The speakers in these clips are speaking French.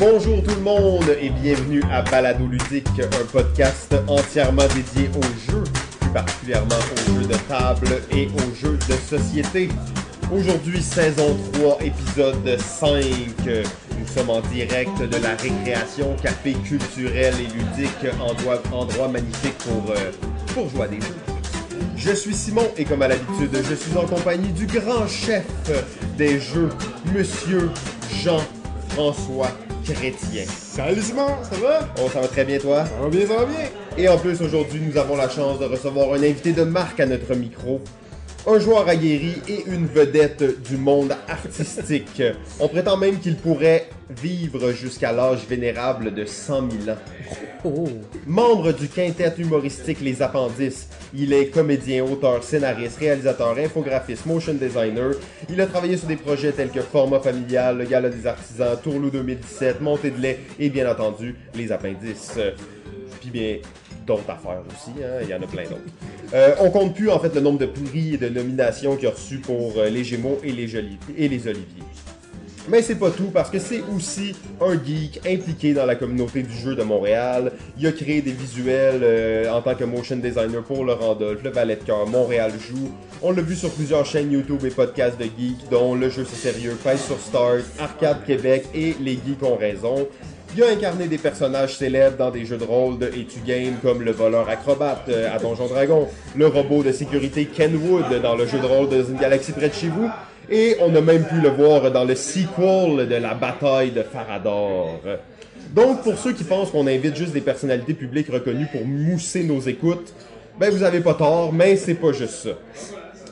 Bonjour tout le monde et bienvenue à Balado Ludique, un podcast entièrement dédié aux jeux, plus particulièrement aux jeux de table et aux jeux de société. Aujourd'hui, saison 3, épisode 5. Nous sommes en direct de la récréation, café culturel et ludique, endroit, magnifique pour, euh, jouer des jeux. Je suis Simon et comme à l'habitude, je suis en compagnie du grand chef des jeux, Monsieur Jean-François Chrétien. Salut Simon, ça va? Oh, ça va très bien toi? Ça va bien, ça va bien. Et en plus, aujourd'hui, nous avons la chance de recevoir un invité de marque à notre micro. Un joueur aguerri et une vedette du monde artistique. On prétend même qu'il pourrait vivre jusqu'à l'âge vénérable de 100 000 ans. Oh. Membre du quintet humoristique Les Appendices, il est comédien, auteur, scénariste, réalisateur, infographiste, motion designer. Il a travaillé sur des projets tels que Format familial, Le Gala des artisans, Tourlou 2017, Montée de lait et bien entendu Les Appendices. Puis bien d'autres affaires aussi, hein, il y en a plein d'autres. Euh, on compte plus en fait le nombre de prix et de nominations qu'il a reçus pour euh, les Gémeaux et les, Oliviers. Mais c'est pas tout parce que c'est aussi un geek impliqué dans la communauté du jeu de Montréal. Il a créé des visuels euh, en tant que motion designer pour le Randolph, le Ballet de cœur, Montréal joue. On l'a vu sur plusieurs chaînes YouTube et podcasts de geeks, dont Le Jeu c'est sérieux, Pèse sur Start, Arcade Québec et Les Geeks ont raison. Il a incarné des personnages célèbres dans des jeux de rôle de et tu game comme le voleur acrobate euh, à Donjon Dragon, le robot de sécurité Kenwood dans le jeu de rôle de une galaxie près de chez vous, et on a même pu le voir dans le sequel de la bataille de Farador. Donc pour ceux qui pensent qu'on invite juste des personnalités publiques reconnues pour mousser nos écoutes, ben vous avez pas tort, mais c'est pas juste ça.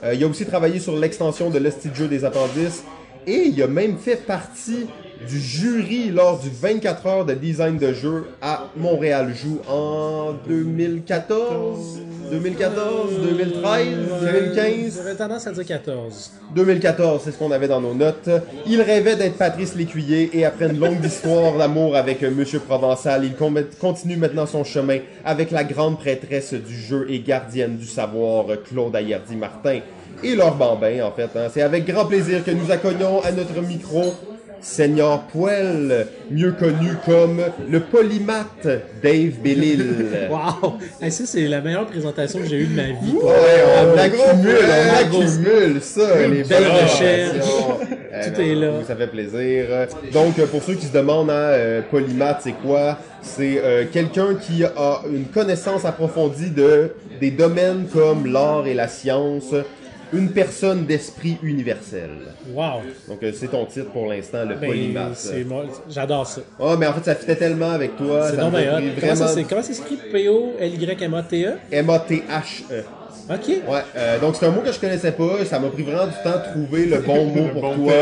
Euh, il a aussi travaillé sur l'extension de l'Esti jeu des appendices et il a même fait partie du jury lors du 24 heures de design de jeu à Montréal Joue en 2014, 2014, 2013, 2015. J'aurais tendance à dire 14. 2014, c'est ce qu'on avait dans nos notes. Il rêvait d'être Patrice Lécuyer et après une longue histoire d'amour avec euh, Monsieur Provençal, il continue maintenant son chemin avec la grande prêtresse du jeu et gardienne du savoir, Claude Ayerdi Martin. Et leur bambin, en fait. hein. C'est avec grand plaisir que nous accueillons à notre micro Seigneur Poel, mieux connu comme le polymathe Dave Bellil. Wow! Hey, ça, c'est la meilleure présentation que j'ai eue de ma vie. Ouais, on accumule, on accumule ça, les belle bonnes recherche. informations. Tout Eh est là. Ça fait plaisir. Donc, pour ceux qui se demandent, hein, euh, polymath, c'est quoi? C'est euh, quelqu'un qui a une connaissance approfondie de des domaines comme l'art et la science, une personne d'esprit universel. Wow! Donc, euh, c'est ton titre pour l'instant, le Ben, polymath. J'adore ça. Oh, mais en fait, ça fitait tellement avec toi. C'est ça donc m'a bien hot. pris Comment ça vraiment c'est- comment c'est écrit? P-O-L-Y-M-A-T-E? M-A-T-H-E. OK. Ouais, euh, donc c'est un mot que je connaissais pas. Ça m'a pris vraiment du temps de trouver le bon mot Le pour bon toi.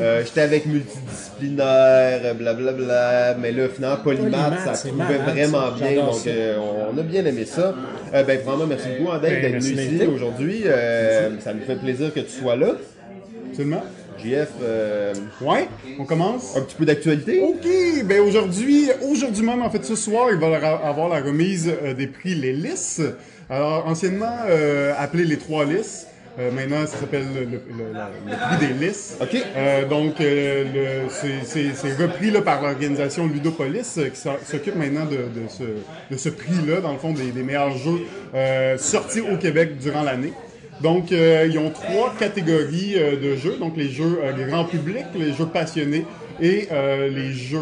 Euh, J'étais avec multidisciplinaire, blablabla, mais là finalement polymath, Polymath, ça trouvait malade, vraiment ça. bien. Donc euh, on, a bien aimé ça. Euh, ben vraiment merci beaucoup André Ben, d'être venu ici aujourd'hui. Euh, ça nous fait plaisir que tu sois là. Absolument. JF, euh, Ouais, on commence. un petit peu d'actualité. Ok, ben aujourd'hui, aujourd'hui même, en fait, ce soir, il va y avoir la remise euh, des prix Les Lys. Alors, anciennement euh, appelé les Trois Lys. Euh, maintenant, ça s'appelle le, le- le- la- le prix des Lys. Ok. Euh, donc, euh, c'est- repris là, par l'organisation Ludopolis euh, qui s'occupe maintenant de, de ce, de ce prix-là, dans le fond, des, des meilleurs jeux euh, sortis au Québec durant l'année. Donc, euh, ils ont trois catégories de jeux. Donc, les jeux grand public, les jeux passionnés et euh, les jeux...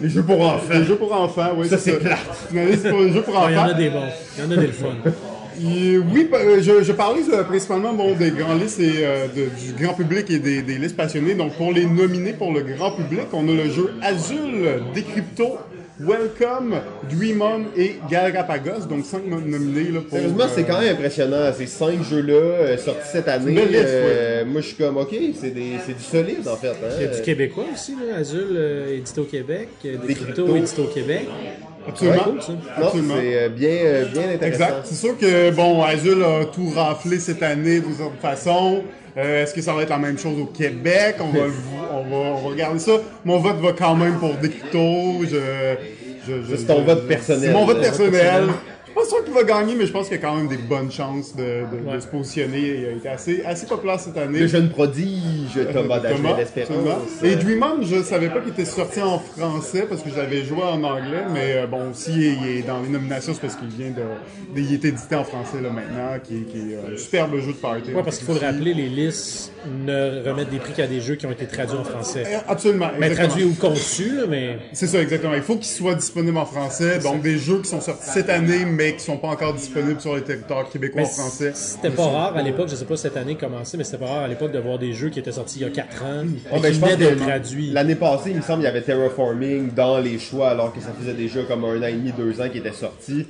Les jeux pour enfants. les jeux pour enfants, oui. Ça, c'est plate. Finaliste pour les jeux pour Ah, Il y en enfants. a des bons. Il y en a des fun. Et oui, euh, je, je parlais euh, principalement bon, des grands listes et euh, de- du grand public et des, des listes passionnés. Donc, pour les nominer pour le grand public, on a le jeu Azul, Decrypto, Welcome, Dream On et Galapagos. Donc, cinq nom- nominés. Là, pour, Sérieusement, c'est euh, quand même impressionnant. Ces cinq jeux-là euh, sortis cette année. Liste, euh, Moi, je suis comme, ok, c'est des- c'est du solide en fait. hein. Il y a du Québécois aussi, là. Azul, euh, édité au Québec. Des cryptos. cryptos, édité au Québec. Absolument. Cool, c'est euh, bien, euh, bien intéressant. Exact. C'est sûr que, bon, Azul a tout raflé cette année d'une certaine façon. Euh, Est-ce que ça va être la même chose au Québec? On va, on va, on va regarder ça. Mon vote va quand même pour Decrypto. Je, je, je- C'est ton vote personnel. C'est mon vote personnel. Pas sûr qu'il va gagner, mais je pense qu'il y a quand même des bonnes chances de, de- de se positionner. Il a été assez, assez populaire cette année. Le jeune prodige Thomas Dagenet d'Espérance. Et Dream On, je savais pas qu'il était sorti en français parce que je l'avais joué en anglais, mais euh, bon, si il est dans les nominations, c'est parce qu'il vient de, de- il est édité en français là maintenant, qui, est- qui est euh, un superbe jeu de party. Ouais, parce qu'il faut le rappeler, les listes ne remettent des prix qu'à des jeux qui ont été traduits en français. Euh, Absolument. Mais traduits ou conçus, là, mais C'est ça, exactement. Il faut qu'ils soient disponibles en français. Donc, des jeux qui sont sortis cette année, mais qui sont pas encore disponibles sur les territoires québécois Mais en français. C'était pas rare à l'époque, je sais pas cette année comment c'est, mais c'était pas rare à l'époque de voir des jeux qui étaient sortis il y a 4 ans Oh, et ben, qui je pense venaient d'être que traduits. l'année passée, il me semble, il y avait Terraforming dans les choix, alors que ça faisait déjà comme un an et demi, deux ans qui était sorti.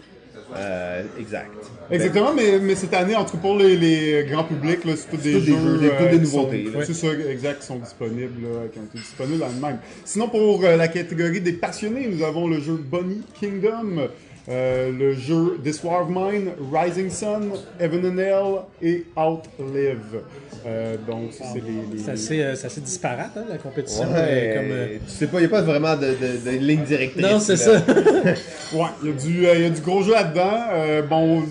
Euh, exact. Exactement, mais, mais cette année, en tout cas pour les, les grands publics, c'est tous des tous des jeux. jeux, des- toutes des qui nouveautés. C'est ça, exact, qui sont disponibles, là, qui ont été disponibles dans le même. Sinon, pour euh, la catégorie des passionnés, nous avons le jeu Bunny Kingdom, euh, le jeu This War of Mine, Rising Sun, Heaven and Hell et Outlive. Euh, donc, ça, c'est les. les- C'est assez, euh, c'est assez disparate, hein, la compétition. Ouais, euh, comme, euh, Tu sais pas, il n'y a pas vraiment de, de, de ligne directrice. Non, c'est ça. Ouais, il y, a du, euh, il y a du gros jeu là-dedans. Euh, bon,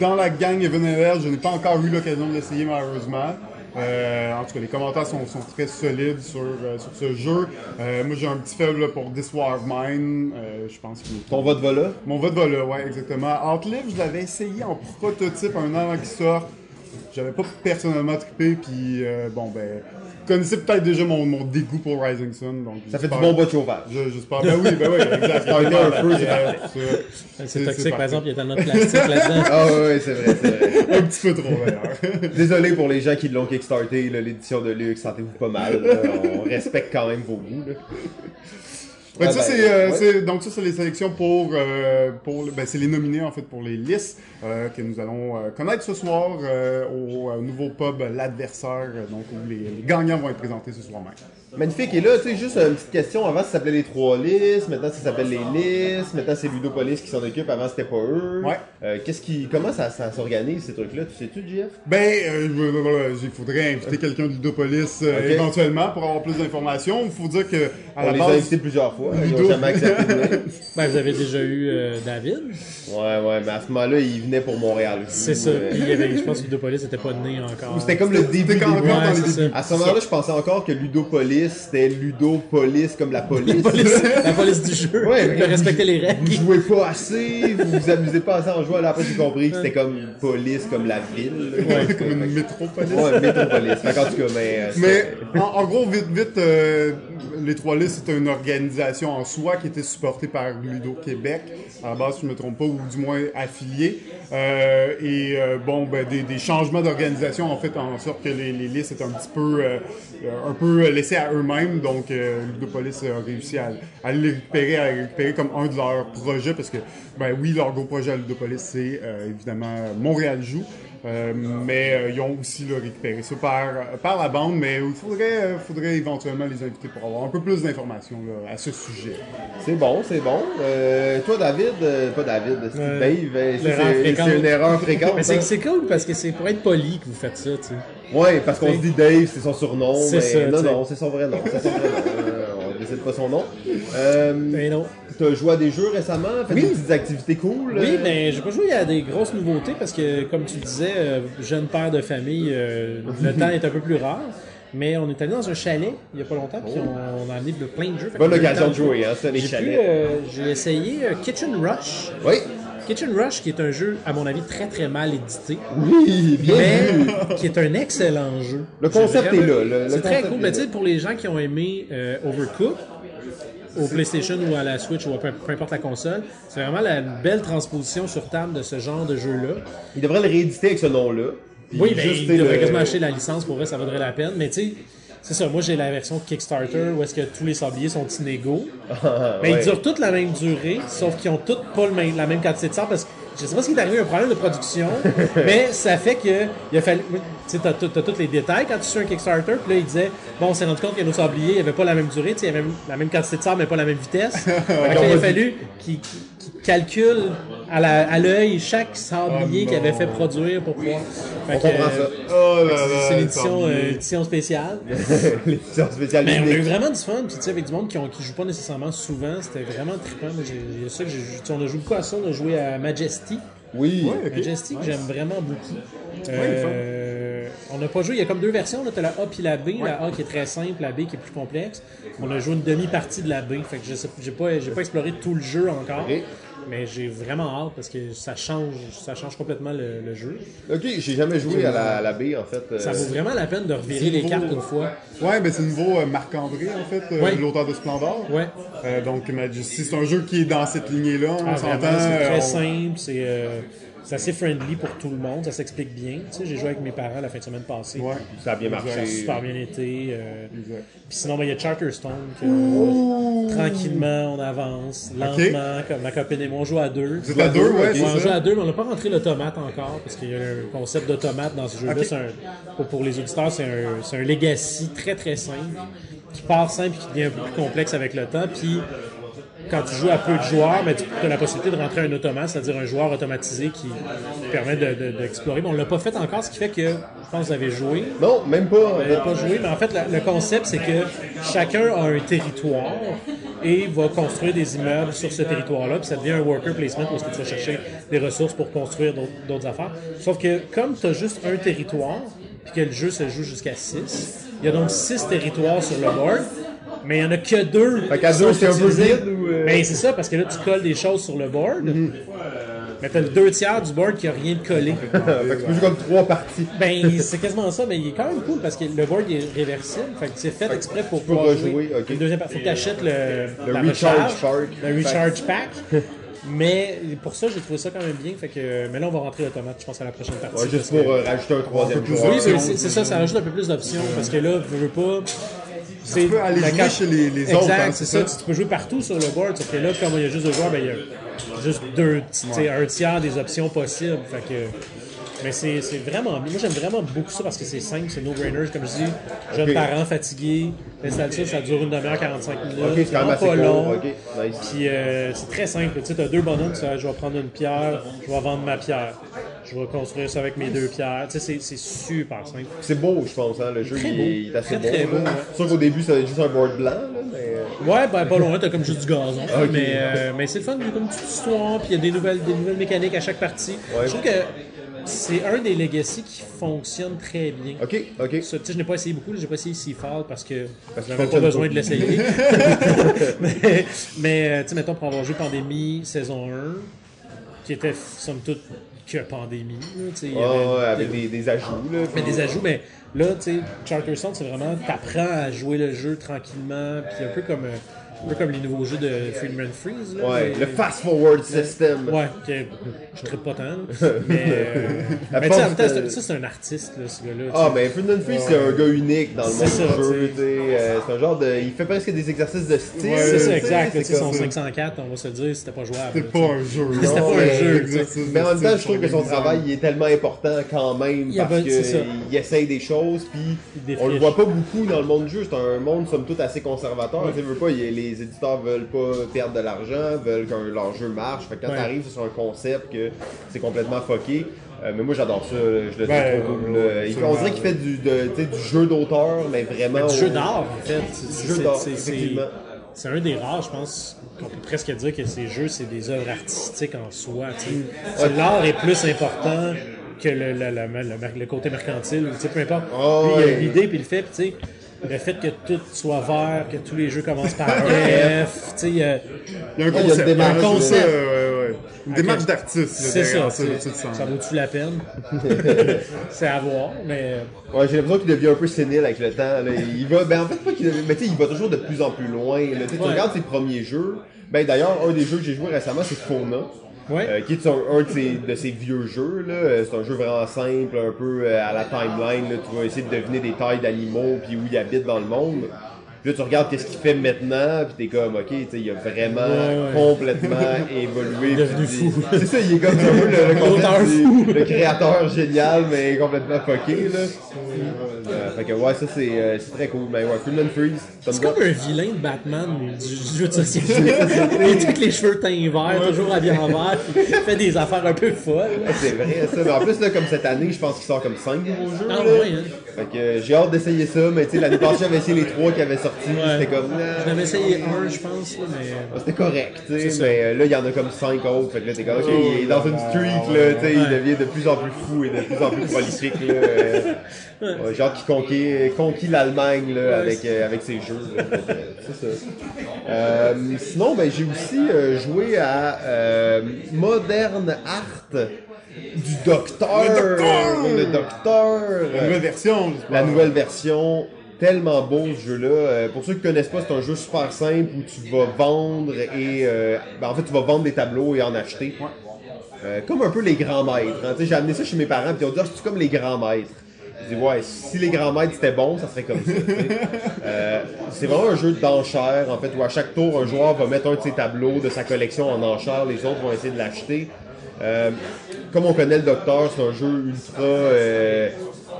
dans la gang Even and Hell, je n'ai pas encore eu l'occasion de l'essayer malheureusement. Euh, en tout cas, les commentaires sont, sont très solides sur, euh, sur ce jeu. Euh, moi, j'ai un petit faible pour This War of Mine. Euh, je pense que Ton vote va là? mon vote va là, ouais, exactement. Outlive, je l'avais essayé en prototype un an avant qu'il sorte. J'avais pas personnellement trippé, puis euh, bon, ben, connaissez peut-être déjà mon, mon dégoût pour Rising Sun. Donc Ça fait du bon bas de chauffage. je- J'espère. Ben oui, ben oui, exact. C'est toxique, par exemple, il y a tellement de plastique là-dedans. Ah oui, oui, c'est vrai, c'est vrai. Un petit peu trop d'ailleurs. Désolé pour les gens qui l'ont kickstarté, l'édition de luxe, sentez-vous pas mal. là. On respecte quand même vos goûts. Ben, Ah ça, ben, c'est, euh, ouais. donc ça, c'est les sélections pour, euh, pour, ben, c'est les nominés en fait pour les listes euh, que nous allons euh, connaître ce soir euh, au euh, nouveau pub l'adversaire, donc où les, les gagnants vont être présentés ce soir même. Magnifique. Et là, tu sais, juste une petite question. Avant, ça s'appelait les trois listes. Maintenant, ça s'appelle les listes. Maintenant, c'est Ludopolis qui s'en occupe. Avant, c'était pas eux. Ouais. Euh, qu'est-ce qui, comment ça, ça s'organise, ces trucs-là? Tu sais-tu, Jeff? Ben, euh, il faudrait inviter quelqu'un de Ludopolis euh, éventuellement pour avoir plus d'informations. Il faut dire que à On la les a invités plusieurs fois. Ils ont jamais accepté. Ben, vous avez déjà eu euh, David. Ouais, ouais, mais à ce moment-là, ils venaient pour Montréal. aussi. C'est ça. Puis il y avait, je pense que Ludopolis n'était pas né encore. C'était comme le début. C'était quand- des- encore Ouais, dans les c'est débuts. ça. À ce moment-là, je pensais encore que Ludopolis, c'était Ludopolis comme la police. La police du jeu. Ouais, de respecter les règles. Vous jouez pas assez, vous vous amusez pas assez en jouant. Là, après, j'ai compris que c'était comme police, comme la ville. là. comme une métropolis. Ouais, métropolis. Tout cas, mais. euh, Mais en, en gros, vite, vite, euh, les Trois Listes, c'est une organisation en soi qui était supportée par Ludo Québec, à la base, si je ne me trompe pas, ou du moins affiliée. Euh, et euh, bon, ben, des, des changements d'organisation ont fait en sorte que les, les listes étaient un petit peu, euh, un peu laissées à eux-mêmes. Donc, euh, Ludopolis a réussi à, à les récupérer, à les récupérer comme un de leurs projets, parce que, ben oui, leur gros projet à Ludopolis, c'est euh, évidemment Montréal Joue. Euh, mais euh, ils ont aussi là, récupéré ça par, par la bande, mais il faudrait, euh, faudrait éventuellement les inviter pour avoir un peu plus d'informations là, à ce sujet. C'est bon, c'est bon. Euh, toi, David, euh, pas David, c'est Ouais. Dave, euh, c'est une erreur fréquente. Mais c'est hein? c'est cool parce que c'est pour être poli que vous faites ça, tu sais. Ouais, parce qu'on se dit Dave, c'est son surnom, C'est mais ça, non, tu sais. non, c'est son vrai nom. C'est son vrai nom. Euh, on décide pas son nom. Euh, Ben non. T'as joué à des jeux récemment, fait Oui. des petites activités cool. Oui, euh, mais j'ai pas joué à des grosses nouveautés parce que, comme tu disais, euh, jeune père de famille, euh, le temps est un peu plus rare. Mais on est allé dans un chalet il y a pas longtemps, puis on, on a amené de- plein de jeux. Bonne occasion de jouer, hein, ça, les chalets. euh, j'ai essayé Kitchen Rush. Oui, Kitchen Rush, qui est un jeu, à mon avis, très très mal édité, oui, bien mais qui est un excellent jeu. Le concept est là, C'est très cool. Mais tu sais, pour les gens qui ont aimé euh, Overcooked, au PlayStation ou à la Switch ou à peu, peu importe la console, c'est vraiment la belle transposition sur table de ce genre de jeu-là. Il devrait le rééditer avec ce nom-là. Oui, ben, il devrait le- quasiment acheter la licence pour vrai, ça vaudrait la peine. Mais tu sais, c'est ça. Moi, j'ai la version Kickstarter où est-ce que tous les sabliers sont inégaux. Mais ouais. ils durent toutes la même durée, sauf qu'ils ont toutes pas le même- la même quantité de sable parce que je sais pas ce qui est arrivé, un problème de production, mais ça fait que il a fallu. Tu sais, t'as, tout- t'as tous les détails quand tu suis un Kickstarter, puis là, il disait, bon, on s'est rendu compte que nos sabliers n'avaient pas la même durée, tu sais, il y avait la même quantité de sable, mais pas la même vitesse. Là, il a fallu qu'ils- calcule à la- à l'œil chaque sablier Oh qu'il avait fait produire pour pouvoir. Fait On que, comprend euh, ça. Oh là là, C'est l'édition euh, édition spéciale. L'édition spéciale Mais on a eu vraiment du fun, puis tu sais, avec du monde qui, ont, qui joue pas nécessairement souvent, c'était vraiment trippant. Moi, j'ai- ça que j'ai, on a joué beaucoup à ça, on a joué à Majesty. Oui. Ouais. Majesty, que j'aime vraiment beaucoup. Euh, on n'a pas joué, il y a comme deux versions, là, t'as la A puis la B, la A qui est très simple, la B qui est plus complexe. On a joué une demi-partie de la B, fait que je sais- j'ai pas, j'ai pas exploré tout le jeu encore. Mais j'ai vraiment hâte parce que ça change, ça change complètement le, le jeu. Ok, j'ai jamais joué à la, à la baie en fait. euh, Ça vaut vraiment la peine de revirer les nouveau. cartes une fois. Ouais, ben c'est nouveau euh, Marc-André, en fait, euh, Ouais. l'auteur de Splendor. Ouais. Euh, donc, Majesty, c'est un jeu qui est dans cette lignée-là. On Ah, s'entend. c'est euh, très on- simple, c'est euh, c'est assez friendly pour tout le monde, ça s'explique bien. Tu sais, j'ai joué avec mes parents la fin de semaine passée. Ouais. Ça a bien Ça a marché. super bien été. euh. Puis sinon, ben, il y a Charterstone. Que, euh, tranquillement, on avance, lentement. Comme ma copine et moi, on joue à deux. Vous êtes à deux, ouais, Ouais, on c'est joue à deux, mais on n'a pas rentré l'automate encore, parce qu'il y a un concept d'automate dans ce jeu-là. C'est un- Pour, pour les auditeurs, c'est un, c'est un legacy très très simple, qui part simple et qui devient un peu plus complexe avec le temps. Puis quand tu joues à peu de joueurs, mais tu as la possibilité de rentrer un automate, c'est-à-dire un joueur automatisé qui permet de- de- d'explorer. mais on l'a pas fait encore, ce qui fait que, je pense que vous avez joué. Non, même pas. J'avais pas joué, mais en fait, la- le concept, c'est que chacun a un territoire et va construire des immeubles sur ce territoire-là, puis ça devient un worker placement où est-ce que tu vas chercher des ressources pour construire d'autres- d'autres affaires. Sauf que comme tu as juste un territoire, puis que le jeu se joue jusqu'à 6, il y a donc 6 territoires sur le board, mais il n'y en a que deux. Fait qu'à deux, c'est un peu utilisés. vide ou, euh? Ben, c'est ça, parce que là, tu colles des choses sur le board, mais tu as le deux tiers du board qui a rien de collé. fait que peux jouer comme trois parties. Ben, c'est quasiment ça, mais il est quand même cool parce que le board est réversible. Fait que c'est fait exprès pour pouvoir rejouer, jouer. ok. Une deuxième partie. Faut que tu achètes le, Le la recharge. Le recharge pack. mais pour ça, j'ai trouvé ça quand même bien. Fait que, mais là, on va rentrer automate, je pense, à la prochaine partie. Ouais, juste que- pour euh, rajouter un troisième plus joueur. Oui, mais c'est c'est ça, ça rajoute un peu plus d'options parce que là, veux, veux pas. Tu peux aller jouer chez les- les autres, Exact, hein, c'est ça. ça? Tu peux jouer partout sur le board, sauf que là, comme il y a juste deux joueurs, ben, il y a juste deux, un tiers des options possibles. Fait que. Mais c'est vraiment. Moi, j'aime vraiment beaucoup ça parce que c'est simple, c'est no-brainers. Comme je dis, jeunes parents fatigués, ça, ça dure une demi-heure, 45 minutes. C'est quand même pas long. nice. Puis euh, c'est très simple. Tu sais, as deux bonhommes, tu sais, je vais prendre une pierre, je vais vendre ma pierre. Je vais construire ça avec mes deux pierres. Tu sais, c'est- super simple. C'est beau, je pense, hein. Le jeu, il, est, il est assez Très, beau. très là. beau, ouais. C'est sûr qu'au début, ça va être juste un board blanc, là, mais... euh, Ouais, ben pas loin, t'as comme juste du gazon. Mais, euh, mais c'est le fun, il y a comme une petite histoire, puis il y a des nouvelles, des nouvelles mécaniques à chaque partie. Ouais. Je trouve que c'est un des legacy qui fonctionne très bien. Ok, ok. Ça, je n'ai pas essayé beaucoup, là, j'ai pas essayé Seafall parce que Parce que j'avais pas besoin de l'essayer. mais, mais euh, tu sais, mettons, pour avoir joué Pandémie saison 1, qui était somme toute que Pandémie, là, tu sais, il y Ouais, avait- ouais, avec des, des ajouts, là. mais des ajouts, mais là, tu sais, Charterstone, c'est vraiment, t'apprends à jouer le jeu tranquillement, puis un peu comme, euh, un peu comme les nouveaux jeux de Freeman Freeze. Là, Ouais, mais- le fast-forward system. Ouais, que je trippe pas tant. là. Mais, euh, mais tu sais, en même temps, ça, c'est un artiste, là, ce gars-là. Ah, mais Ferdinand Free, c'est un gars unique dans le monde ça, du jeu, euh, c'est un genre de. Il fait presque des exercices de style. Ouais, c'est ça, exact. c'est Tu sais, son comme- 504, on va se le dire, c'était pas jouable. C'est là, pas un jeu. C'était non, pas un mais jeu, Mais en même temps, je trouve que son travail il est tellement important quand même parce qu'il essaye des choses, puis on le voit pas beaucoup dans le monde du jeu. C'est un monde somme toute assez conservateur. Tu veux pas, les éditeurs veulent pas perdre de l'argent, veulent que leur jeu marche. Fait que quand Ouais. t'arrives sur un concept que c'est complètement fucké. euh, mais moi j'adore ça, je le Ben, cool. Il on dirait qu'il fait du, de- jeu d'auteur, mais vraiment. Du jeu d'art, en fait. C'est- Du jeu c'est- d'art, c'est- c'est- effectivement. C'est un des rares, je pense, qu'on peut presque dire que ces jeux, c'est des œuvres artistiques en soi. L'art est plus important que le, le, le- le- le côté mercantile. Peu importe. Lui, il a l'idée puis il le fait. puis tu sais, le fait que tout soit vert, que tous les jeux commencent par F, tu sais, il y a- Il y a un il y a une concept. démarche, il y a un concept, ouais. ouais, ouais. Une démarche d'artiste. c'est ça. Ça vaut-tu la peine? c'est à voir, mais Ouais, j'ai l'impression qu'il devient un peu sénile avec le temps. là. Il va, ben en fait pas qu'il devient, mais tu sais, il va toujours de plus en plus loin. là. Tu sais, tu Ouais. regardes ses premiers jeux. Ben d'ailleurs, un des jeux que j'ai joué récemment, c'est Fauna. Ouais. Euh, qui est un, un de, ses, de ses vieux jeux. là. Euh, C'est un jeu vraiment simple, un peu euh, à la timeline. Là. Tu vas essayer de deviner des tailles d'animaux puis où ils habitent dans le monde. Puis là, tu regardes qu'est-ce qu'il fait maintenant, puis t'es comme, ok, tu sais, il a vraiment Ouais, ouais. complètement évolué. Il est devenu fou. C'est ça, il est comme un peu le, le créateur génial, mais complètement fucké, là. Euh, fait que ouais, ça c'est euh, c'est très cool. Mais ouais, Freeman Freeze, C'est comme un vilain de Batman du, du jeu de société. Il a avec les cheveux teints verts, toujours habillé en vert, puis il fait des affaires un peu folles. C'est vrai ça. Mais en plus, là, comme cette année, je pense qu'il sort comme 5 nouveaux jeux. Ah là. ouais, hein. Fait que euh, j'ai hâte d'essayer ça, mais tu sais, l'année passée, j'avais essayé les 3 qui avaient sorti. Ouais. C'était comme. J'en avais essayé un, je pense, là, mais. C'était correct, tu sais, mais euh, là, il y en a comme 5 autres. Fait que là, t'es comme, ok, il est dans une streak, là, tu sais, il devient de plus en plus fou et de plus en plus prolifique, là. euh, ouais, genre qui conquit, conquit l'Allemagne, là, avec, euh, avec ses jeux, là. Euh, C'est ça. Euh, sinon, ben, j'ai aussi joué à Modern Art du Docteur. Le Docteur! Le Docteur. La nouvelle version. La nouvelle version, tellement beau ce jeu-là. Euh, pour ceux qui connaissent pas, c'est un jeu super simple où tu vas vendre et euh, ben, en fait tu vas vendre des tableaux et en acheter. Euh, comme un peu les grands maîtres. hein. J'ai amené ça chez mes parents puis ils ont dit ah, c'est comme les grands maîtres? Je dis ouais, si les grands maîtres c'était bon, ça serait comme ça. Euh, c'est vraiment un jeu d'enchères en fait où à chaque tour un joueur va mettre un de ses tableaux de sa collection en enchère, les autres vont essayer de l'acheter. Euh, comme on connaît le docteur, c'est un jeu ultra euh,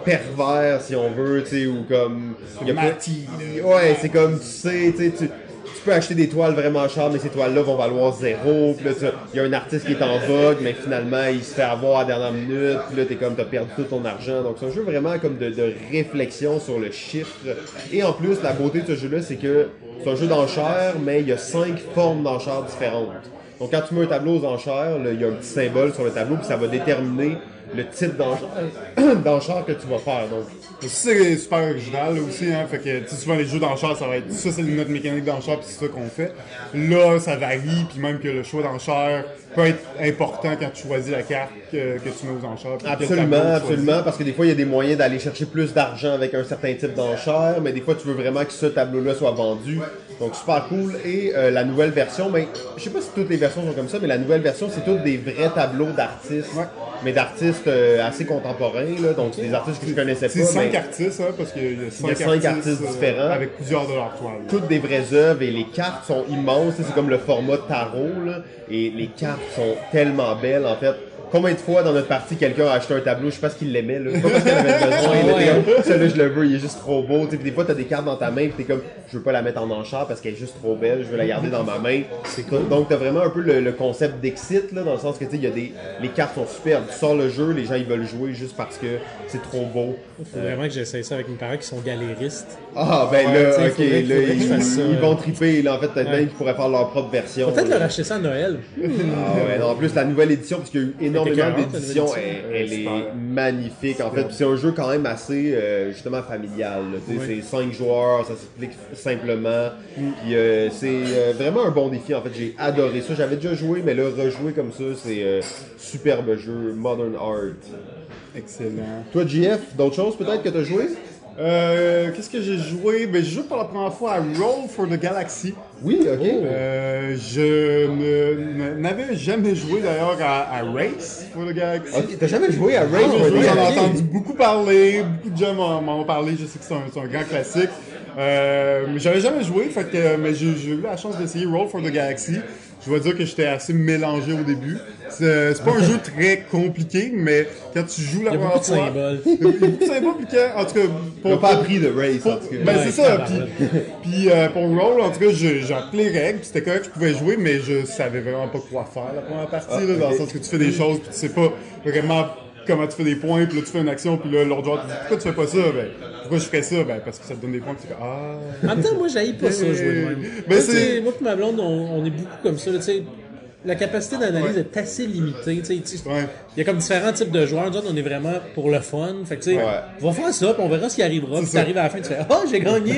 pervers si on veut, tu sais, ou comme. il y a pas- Mati, Ouais, c'est comme tu sais, tu sais, tu. Tu peux acheter des toiles vraiment chères, mais ces toiles-là vont valoir zéro. Puis là, il y a un artiste qui est en vogue, mais finalement, il se fait avoir à la dernière minute. Puis là, t'es comme, t'as perdu tout ton argent. Donc, c'est un jeu vraiment comme de, de réflexion sur le chiffre. Et en plus, la beauté de ce jeu-là, c'est que c'est un jeu d'enchères, mais il y a cinq formes d'enchères différentes. Donc, quand tu mets un tableau aux enchères, il y a un petit symbole sur le tableau, puis ça va déterminer le type d'enchère que tu vas faire. Donc, c'est super original aussi, hein. Fait que, souvent les jeux d'enchères, ça va être ça, c'est notre mécanique d'enchère, puis c'est ça qu'on fait. Là, ça varie, puis même que le choix d'enchère peut être important quand tu choisis la carte que, que tu mets aux enchères. Absolument, absolument, parce que des fois, il y a des moyens d'aller chercher plus d'argent avec un certain type d'enchère, mais des fois, tu veux vraiment que ce tableau-là soit vendu. Donc, super cool. Et euh, la nouvelle version, ben, je sais pas si toutes les versions sont comme ça, mais la nouvelle version, c'est toutes des vrais tableaux d'artistes, Ouais. mais d'artistes euh, assez contemporains, là, donc des artistes que je connaissais pas. C'est cinq mais artistes, hein, parce qu'il y a cinq, cinq artistes, artistes euh, différents. avec plusieurs de leurs toiles. toutes des vraies œuvres et les cartes sont immenses. C'est comme le format tarot, là, et les cartes sont tellement belles, en fait. Combien de fois dans notre partie quelqu'un a acheté un tableau, je sais pas ce qu'il l'aimait, là. Pas parce qu'il avait besoin, là, t'es comme, celui-là je le veux, il est juste trop beau. Puis des fois t'as des cartes dans ta main, puis t'es comme, je veux pas la mettre en enchère parce qu'elle est juste trop belle, je veux la garder dans ma main. C'est cool. Donc t'as vraiment un peu le, le concept d'exit, là, dans le sens que tu sais, il y a des, les cartes sont superbes. Tu sors le jeu, les gens ils veulent jouer juste parce que c'est trop beau. Faut vraiment que j'essaye ça avec mes parents qui sont galéristes. Ah, ben Ouais, là, ok, faudrait- là, ils, ça, ils vont triper, là, en fait, peut-être Ouais. même qu'ils pourraient faire leur propre version. Peut-être leur acheter ça à Noël. Ah ouais, non, en plus, la nouvelle édition, parce qu'il y a eu énormément la d'éditions, elle, elle est magnifique, en fait. C'est un jeu quand même assez, euh, justement, familial. Oui. C'est cinq joueurs, ça s'explique simplement. Puis euh, c'est euh, vraiment un bon défi, en fait. J'ai adoré ça. J'avais déjà joué, mais là, rejouer comme ça, c'est euh, superbe jeu, Modern Art. Excellent. Toi, JF, d'autres choses peut-être que tu as joué? Euh, Qu'est-ce que j'ai joué? Ben, j'ai joué pour la première fois à Roll for the Galaxy. Oui, ok. Euh, je n'avais jamais joué d'ailleurs à, à Race for the Galaxy. Ok, t'as jamais joué à Race for the joué, J'en ai Galaxy? entendu beaucoup parler, beaucoup de gens m'en ont parlé, je sais que c'est un, grand classique. Euh, mais j'avais jamais joué, fait que, mais j'ai eu la chance d'essayer Roll for the Galaxy. Je dois dire que j'étais assez mélangé au début. C'est c'est pas un jeu très compliqué, mais quand tu joues la Il y a première beaucoup de fois... symboles. Il y a beaucoup de symboles, puis quand- en tout cas... Pas appris de Race, en tout cas. ben c'est ça, puis, puis euh, pour Roll, en tout cas, j'ai appris les règles, puis c'était correct, je pouvais jouer, mais je savais vraiment pas quoi faire la première partie, là, dans le sens que tu fais des choses, puis tu sais pas vraiment comment tu fais des points, puis là tu fais une action, puis là l'autre joueur te dit pourquoi tu fais pas ça, ben pourquoi je ferais ça, ben parce que ça te donne des points, puis tu fais ah. En même temps, moi, j'aille pas ça, jouer de même. Ben, Moi, ma blonde, on, on est beaucoup comme ça. tu sais. La capacité d'analyse est assez limitée. Ouais. Il y a comme différents types de joueurs. Nous autres, on est vraiment pour le fun. Fait que, Ouais. on va faire ça, puis on verra ce qui arrivera. Puis ça. t'arrives à la fin, tu fais Ah, j'ai gagné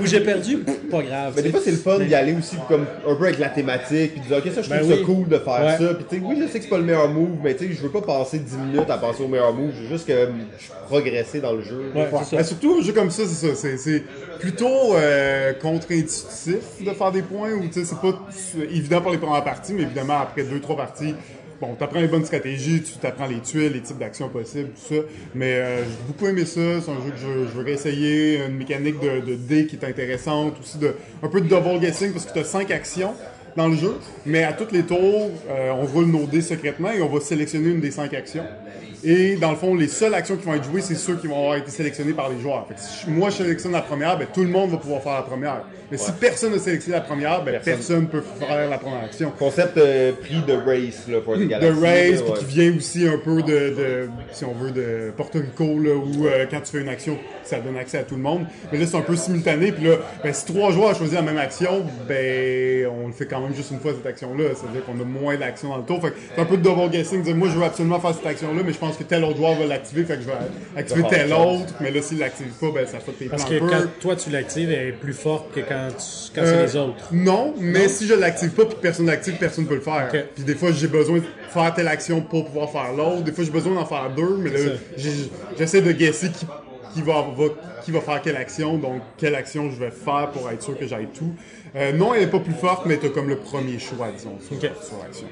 ou j'ai perdu. Pas grave. Mais des fois, c'est le fun d'y aller aussi comme un peu avec la thématique, puis de dire, ok, ça, je Ben trouve ça cool de faire Ouais. ça. Puis, oui, je sais que c'est pas le meilleur move, mais je veux pas passer 10 minutes à penser au meilleur move. Je veux juste que je progresser dans le jeu. Ben, surtout un jeu comme ça, c'est ça. C'est, plutôt euh, contre-intuitif de faire des points où tu sais, c'est pas évident pour les premières parties, mais évidemment après deux, trois parties, bon, t'apprends les bonnes stratégies, tu t'apprends les tuiles, les types d'actions possibles, tout ça. Mais euh, j'ai beaucoup aimé ça. C'est un jeu que je veux réessayer. Une mécanique de, de dés qui est intéressante, aussi de un peu de double guessing parce que tu as cinq actions. dans le jeu, mais à tous les tours, euh, on roule nos dés secrètement et on va sélectionner une des cinq actions. Et dans le fond, les seules actions qui vont être jouées, c'est ceux qui vont avoir été sélectionnés par les joueurs. Fait que si moi je sélectionne la première, ben, tout le monde va pouvoir faire la première. Mais si personne n'a sélectionné la première, ben, personne ne peut faire la première action. Concept euh, pris de race là, pour les De galaxies. race, là, puis qui vient aussi un peu de, de- si on veut, de Porto Rico, là, où euh, quand tu fais une action, ça donne accès à tout le monde. Mais là, c'est un peu simultané, puis là, ben, si trois joueurs ont choisi la même action, ben, on le fait quand même juste une fois cette action-là. C'est-à-dire qu'on a moins d'actions dans le tour. Fait que c'est un peu de double guessing, dire moi, je veux absolument faire cette action-là, mais je pense que tel autre joueur va l'activer, fait que je vais activer vais tel autre mais là, s'il l'active pas, ben, ça fait tes Parce que un peu. quand toi tu l'actives, elle est plus forte que quand, quand Euh, c'est les autres. Non, mais si je l'active pas puis que personne l'active, personne peut le faire. Puis des fois, j'ai besoin de faire telle action pour pouvoir faire l'autre. Des fois, j'ai besoin d'en faire deux, mais là, j'essaie de guesser qui, qui va, va- qui va faire quelle action, donc quelle action je vais faire pour être sûr que j'aille tout. Euh, non, elle est pas plus forte, mais tu as comme le premier choix, disons, sur, Ok. sur l'action.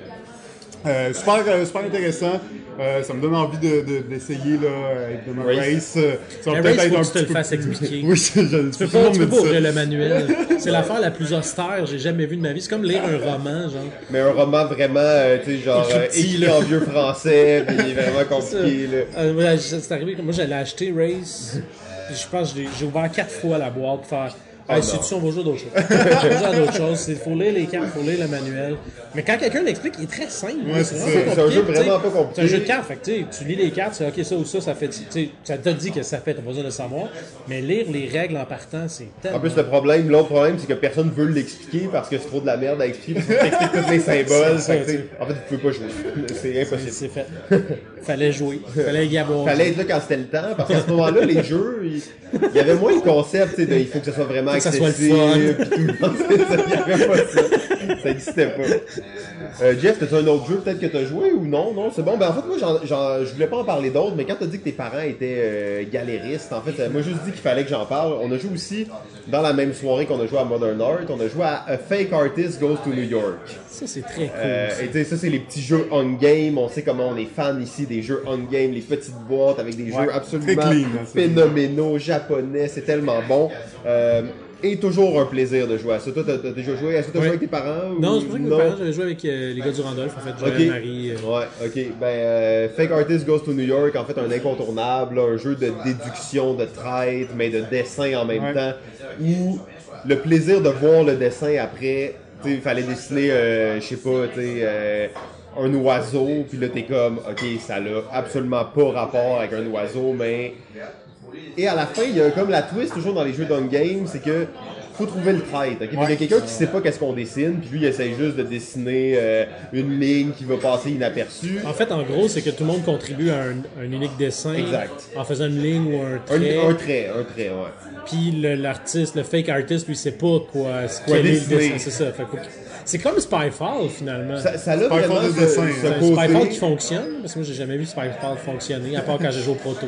Euh, super, euh, super intéressant. Euh, ça me donne envie de- de- d'essayer là, évidemment Race. Race. euh, ça va peut-être être un que tu te petit le peu fasses plus- expliquer. oui, je, je, Tu peux tout le pas, tu peux pas ouvrir le manuel. C'est l'affaire la plus austère que j'ai jamais vue de ma vie. C'est comme lire un roman, genre. Mais un roman vraiment, euh, tu sais, genre, Écrit euh, là. en vieux français, puis vraiment compliqué, là. Euh, voilà, c'est arrivé que moi j'allais acheter Race. Je pense que j'ai- j'ai ouvert quatre fois la boîte pour faire. Non. c'est-tu, on va jouer à d'autres choses. on va jouer à d'autres choses. Il faut lire les cartes, il faut lire le manuel. Mais quand quelqu'un l'explique, il est très simple. Ouais, c'est c'est C'est un jeu vraiment tu pas compliqué. C'est un jeu de cartes. Fait que, tu tu lis les cartes, tu sais, ok, ça ou ça, ça fait. tu Ça te dit que ça fait, t'as pas besoin de savoir. Mais lire les règles en partant, c'est tellement. En plus, le problème, l'autre problème, c'est que personne veut l'expliquer parce que c'est trop de la merde à expliquer. Tu tous les symboles. C'est ça, fait que, tu tu en fait, vous pouvez pas jouer. C'est impossible. c'est fait. Fallait jouer. Fallait y avoir. Fallait être là quand c'était le temps, parce qu'à ce moment-là, les jeux, il y avait moins le concept, tu de il faut que ça soit vraiment que ça soit le fun. tout. Ça, avait pas ça. Ça existait pas. Euh, Jeff, t'as un autre jeu peut-être que t'as joué ou non? Non, c'est bon. Ben en fait, moi, j'en- je voulais pas en parler d'autres, mais quand t'as dit que tes parents étaient euh, galéristes, en fait, euh, moi, juste dit qu'il fallait que j'en parle. On a joué aussi, dans la même soirée qu'on a joué à Modern Art, on a joué à A Fake Artist Goes to New York. Ça, c'est très cool. Euh, ça. et tu sais, ça, c'est les petits jeux on-game. On sait comment on est fan ici des jeux on-game, les petites boîtes avec des Ouais, jeux absolument clean, hein, phénoménaux, japonais. C'est tellement bon. Euh, et toujours un plaisir de jouer à ça. Toi, t'as déjà joué? Est-ce que t'as Ouais. joué avec tes parents? ou- Non, c'est ça que mes parents, j'avais joué avec euh, les gars du Randolph, en fait, Joël, Ok. Marie. euh, Ouais, ok. Ben, euh, Fake Artist Goes to New York, en fait, un incontournable, là, un jeu de déduction, de traite, mais de dessin en même Ouais. temps, où le plaisir de voir le dessin après, il fallait dessiner, je sais pas, tu un oiseau, puis là, t'es comme, ok, ça n'a absolument pas rapport avec un oiseau, mais. Et à la fin, il y a comme la twist toujours dans les jeux d'un game, c'est que faut trouver le trait. Il y a quelqu'un qui sait pas qu'est-ce qu'on dessine, puis lui il essaie juste de dessiner euh, une ligne qui va passer inaperçue. En fait, en gros, c'est que tout le monde contribue à un, un unique dessin. Exact. En faisant une ligne ou un trait. un trait, un trait, ouais. Puis l'artiste, le fake artist, lui, sait pas quoi, Quoi dessiner. dessin. C'est ça. Fait que- c'est comme Spyfall, finalement. Ça, ça a vraiment de dessin, ce Spyfall qui fonctionne, parce que moi, j'ai jamais vu Spyfall fonctionner, à part quand j'ai joué au proto.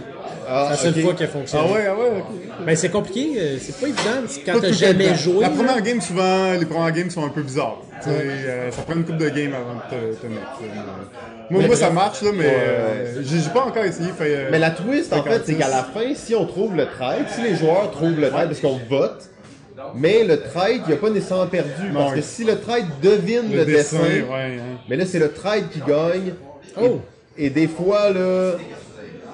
Ah, c'est la seule fois qu'il a fonctionné. Ah ouais, ah ouais, ok. Ben, c'est compliqué, euh, c'est pas évident quand t'as jamais joué. La première game, souvent, les premières games sont un peu bizarres. Tu sais, euh, ça prend une coupe de game avant de te, te mettre. euh, Moi, moi, ça marche, là, mais Ouais. euh, j'ai pas encore essayé. Fait, euh, Mais la twist, en fait, c'est qu'à la fin, si on trouve le trade, si les joueurs trouvent le trade, parce qu'on vote, mais le trade, il a pas nécessairement perdu. Parce que si le trade devine le, le dessin, dessin, ouais. hein. mais là, c'est le trade qui gagne. Et- Oh. Et, des fois, là,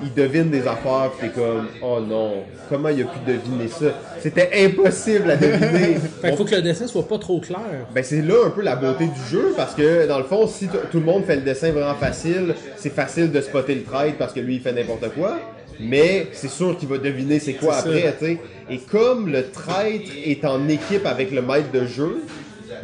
il devine des affaires, pis t'es comme, oh non, comment il a pu deviner ça? C'était impossible à deviner. Fait faut que le dessin soit pas trop clair. Ben c'est là un peu la beauté du jeu parce que dans le fond si tout le monde fait le dessin vraiment facile, c'est facile de spotter le trade parce que lui il fait n'importe quoi. Mais c'est sûr qu'il va deviner c'est quoi après, tu sais. Et comme le traître est en équipe avec le maître de jeu,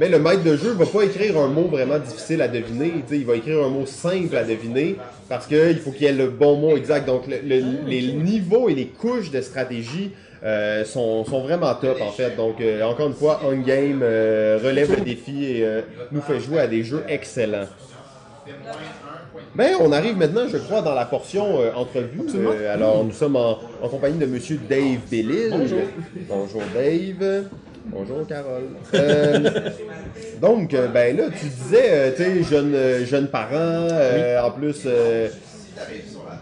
mais le maître de jeu va pas écrire un mot vraiment difficile à deviner, tu sais, il va écrire un mot simple à deviner parce qu'il faut qu'il y ait le bon mot exact. Donc le- le- les niveaux et les couches de stratégie euh, sont, sont vraiment top en fait. Donc euh, encore une fois, On Game euh, relève le défi et nous fait jouer à des jeux excellents. Ben, on arrive maintenant, je crois, dans la portion euh, entrevue. Euh, alors, nous sommes en, en compagnie de Monsieur Dave Bellil. Bonjour. Bonjour Dave. Bonjour Carole. Euh, donc, euh, ben là, tu disais, tu sais, jeune, jeune parent, en plus,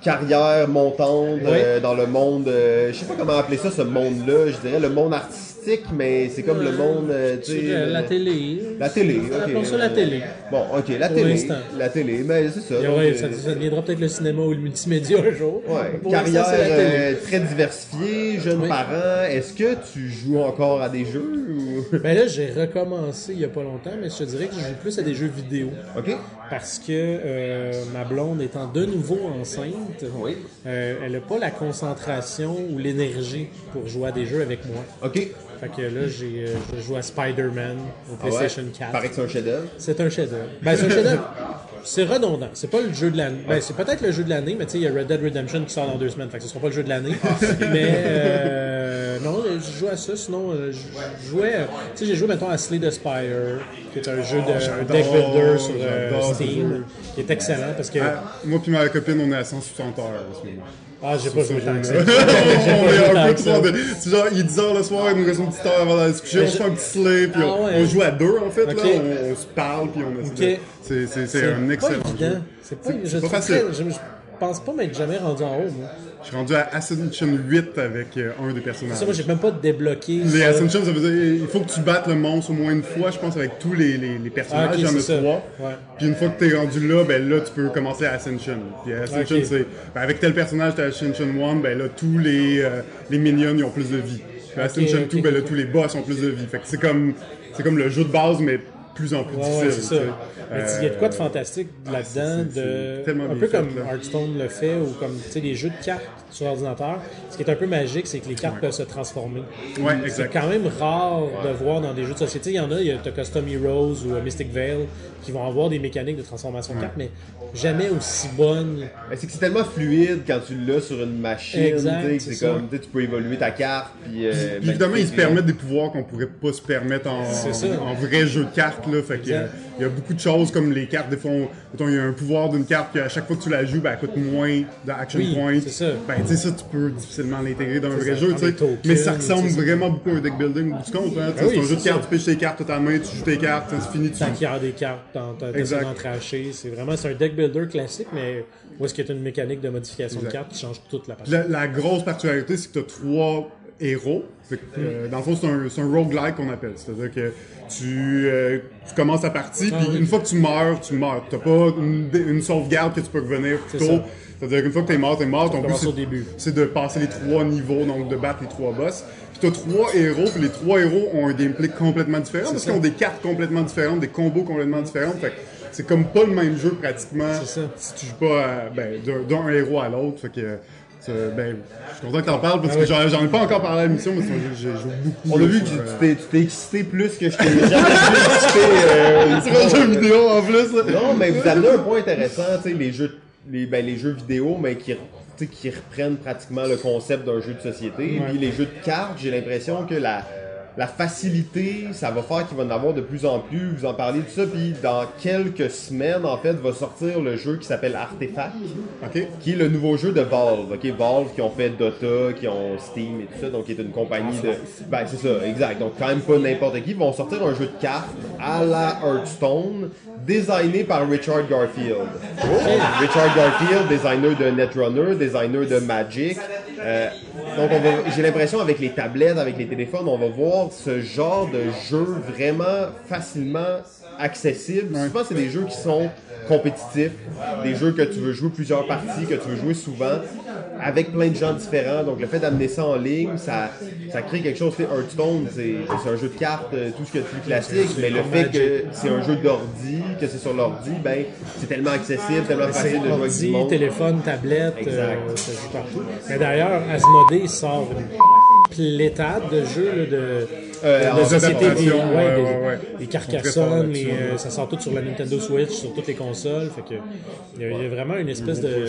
carrière montante dans le monde, je sais pas comment appeler ça, ce monde-là, je dirais le monde artistique mais c'est comme le monde, euh, Sur sais, euh, la euh, télé. La télé, ok. Ça la télé. Bon, ok, la Pour télé. l'instant. La télé, mais c'est ça. Donc, ça, ça deviendra peut-être le cinéma ou le multimédia un jour. Ouais, l'instant, carrière euh, très diversifiée, jeunes Oui. parents. Est-ce que tu joues encore à des jeux ou... Ben là, j'ai recommencé il y a pas longtemps, mais je te dirais que je joue plus à des jeux vidéo. Ok. Parce que euh, ma blonde étant de nouveau enceinte, Oui. elle n'a pas la concentration ou l'énergie pour jouer à des jeux avec moi. Ok. Fait que là, j'ai, euh, je joue à Spider-Man au Ah ouais? PlayStation 4. Paraît que c'est un chef-d'œuvre. C'est un chef-d'œuvre. Ben, c'est un chef-d'œuvre. C'est redondant. C'est pas le jeu de l'année. Ben, c'est peut-être le jeu de l'année, mais tu sais, il y a Red Dead Redemption qui sort dans deux semaines. Fait que ce sera pas le jeu de l'année. mais, euh, non, je joue à ça. Sinon, euh, je jouais, euh, tu sais, j'ai joué, mettons, à Slay the Spire, qui est un jeu de j'adore, deck builder sur euh, Steam, qui est excellent parce que, Ah, moi puis ma copine, on est à 160 heures en ce moment. ah, j'ai pas joué tant que ça. on est un peu trop de... C'est genre, il est 10 heures le soir, il nous reste une petite heure avant d'aller se coucher, Mais on se fait un petit slay, puis Ah on, joue à deux en fait, là, on, se parle, puis on essaie. C'est, un excellent évident. jeu. C'est pas, c'est facile. je, je pense pas m'être jamais rendu en haut, moi. Je suis rendu à Ascension 8 avec euh, un des personnages. Ça, moi, j'ai même pas débloqué. Les ça. Ascension, ça veut dire il faut que tu battes le monstre au moins une fois, je pense, avec tous les, les, les personnages. Ah, ok, il y en c'est a ça. trois. Ouais. Puis une fois que tu es rendu là, ben là, tu peux commencer à Ascension. Puis Ascension, c'est. ben, avec tel personnage, tu Ascension 1, ben là, tous les, euh, les minions, ils ont plus de vie. Puis Ascension ok. 2, ben là, tous les boss ont plus de vie. Fait que c'est comme, c'est comme le jeu de base, mais plus en plus Ouais, difficile. c'est ça. Mais il y a de quoi de Euh, fantastique là-dedans, c'est- c'est de un peu comme. Hearthstone le fait ou comme tu sais les jeux de cartes sur ordinateur. Ce qui est un peu magique, c'est que les cartes peuvent se transformer. C'est quand même rare de voir dans des jeux de société. Il y en a, il y a Custom Heroes ou euh, Mystic Veil qui vont avoir des mécaniques de transformation de cartes, mais jamais aussi bonnes. Mais c'est que c'est tellement fluide quand tu l'as sur une machine. Exact, tu sais, que c'est comme, tu tu peux évoluer ta carte. Puis, euh, Puis évidemment, ils se permettent des pouvoirs qu'on pourrait pas se permettre en, vrai jeu de cartes. Là. Fait que, il y a beaucoup de choses comme les cartes. Des fois, on- il y a un pouvoir d'une carte qui, à chaque fois que tu la joues, ben, elle coûte moins d'action Oui, points. c'est ça. Ben, tu sais, ça, tu peux difficilement l'intégrer dans un vrai ça, jeu. tu tokens, Mais ça ressemble vraiment beaucoup à un deck building bout du compte. Hein, Tu Ben oui, c'est un jeu de cartes, tu pêches tes cartes, tu ta main, tu joues tes cartes, c'est fini, tu Tant qu'il y a des cartes, Exact. t'as d'entracher. C'est vraiment c'est un deck builder classique, mais où est-ce qu'il y a une mécanique de modification de cartes qui change toute la partie. La, la grosse particularité, c'est que tu as trois héros. Que, euh, dans le fond, c'est un, un roguelike qu'on appelle. C'est-à-dire que tu, euh, tu commences ta partie, Ah puis oui. une fois que tu meurs, tu meurs. Tu pas une, une sauvegarde que tu peux revenir plus tôt. C'est-à-dire qu'une fois que tu es mort, tu es mort. Ton but, c'est- de passer les trois niveaux, donc de battre les trois boss. Puis tu as trois héros, puis les trois héros ont un gameplay complètement différent parce qu'ils ont des cartes complètement différentes, des combos complètement différents. Fait que c'est comme pas le même jeu pratiquement C'est ça. si tu joues pas à- ben, d'un- héros à l'autre. Fait que c'est- ben, je suis content que t'en parles parce Ah que oui. j'en ai pas encore parlé à l'émission, mais j'ai joué beaucoup. On a vu que tu euh, t'es- tu t'es excité plus que je t'ai jamais vu excité. euh, sur un jeu vidéo en plus. là. Non, mais vous amenez un point intéressant, tu sais, les jeux, les, ben, les jeux vidéo, mais qui, tu sais, qui reprennent pratiquement le concept d'un jeu de société. Puis les jeux de cartes, j'ai l'impression que la, la facilité, ça va faire qu'il va en avoir de plus en plus. Vous en parlez de ça, puis dans quelques semaines, en fait, va sortir le jeu qui s'appelle Artefact, qui est le nouveau jeu de Valve. Ok, Valve qui ont fait Dota, qui ont Steam et tout ça, donc qui est une compagnie de. Ben c'est ça, exact. Donc quand même pas n'importe qui. Ils vont sortir un jeu de cartes à la Hearthstone, designé par Richard Garfield. Richard Garfield, designer de Netrunner, designer de Magic. Euh, donc j'ai l'impression avec les tablettes, avec les téléphones, on va voir ce genre de jeu vraiment facilement accessible. Souvent c'est des jeux qui sont compétitifs, des jeux que tu veux jouer plusieurs parties, que tu veux jouer souvent, avec plein de gens différents. Donc le fait d'amener ça en ligne, ça, ça crée quelque chose. Hearthstone, c'est un jeu de cartes, euh, tout ce que tu classique, mais le fait que c'est un jeu d'ordi, que c'est sur l'ordi, ben c'est tellement accessible, tellement facile de jouer avec du monde. téléphone, tablette, euh, ça joue partout. Mais d'ailleurs, Asmodée sort une de jeux là, de, Euh, de en société des, ouais, ouais, des, ouais, des Carcassonne, là-dessus, les, euh, ça sort tout sur la Nintendo Switch, sur toutes les consoles. Fait que il y, a- il y a vraiment une espèce de,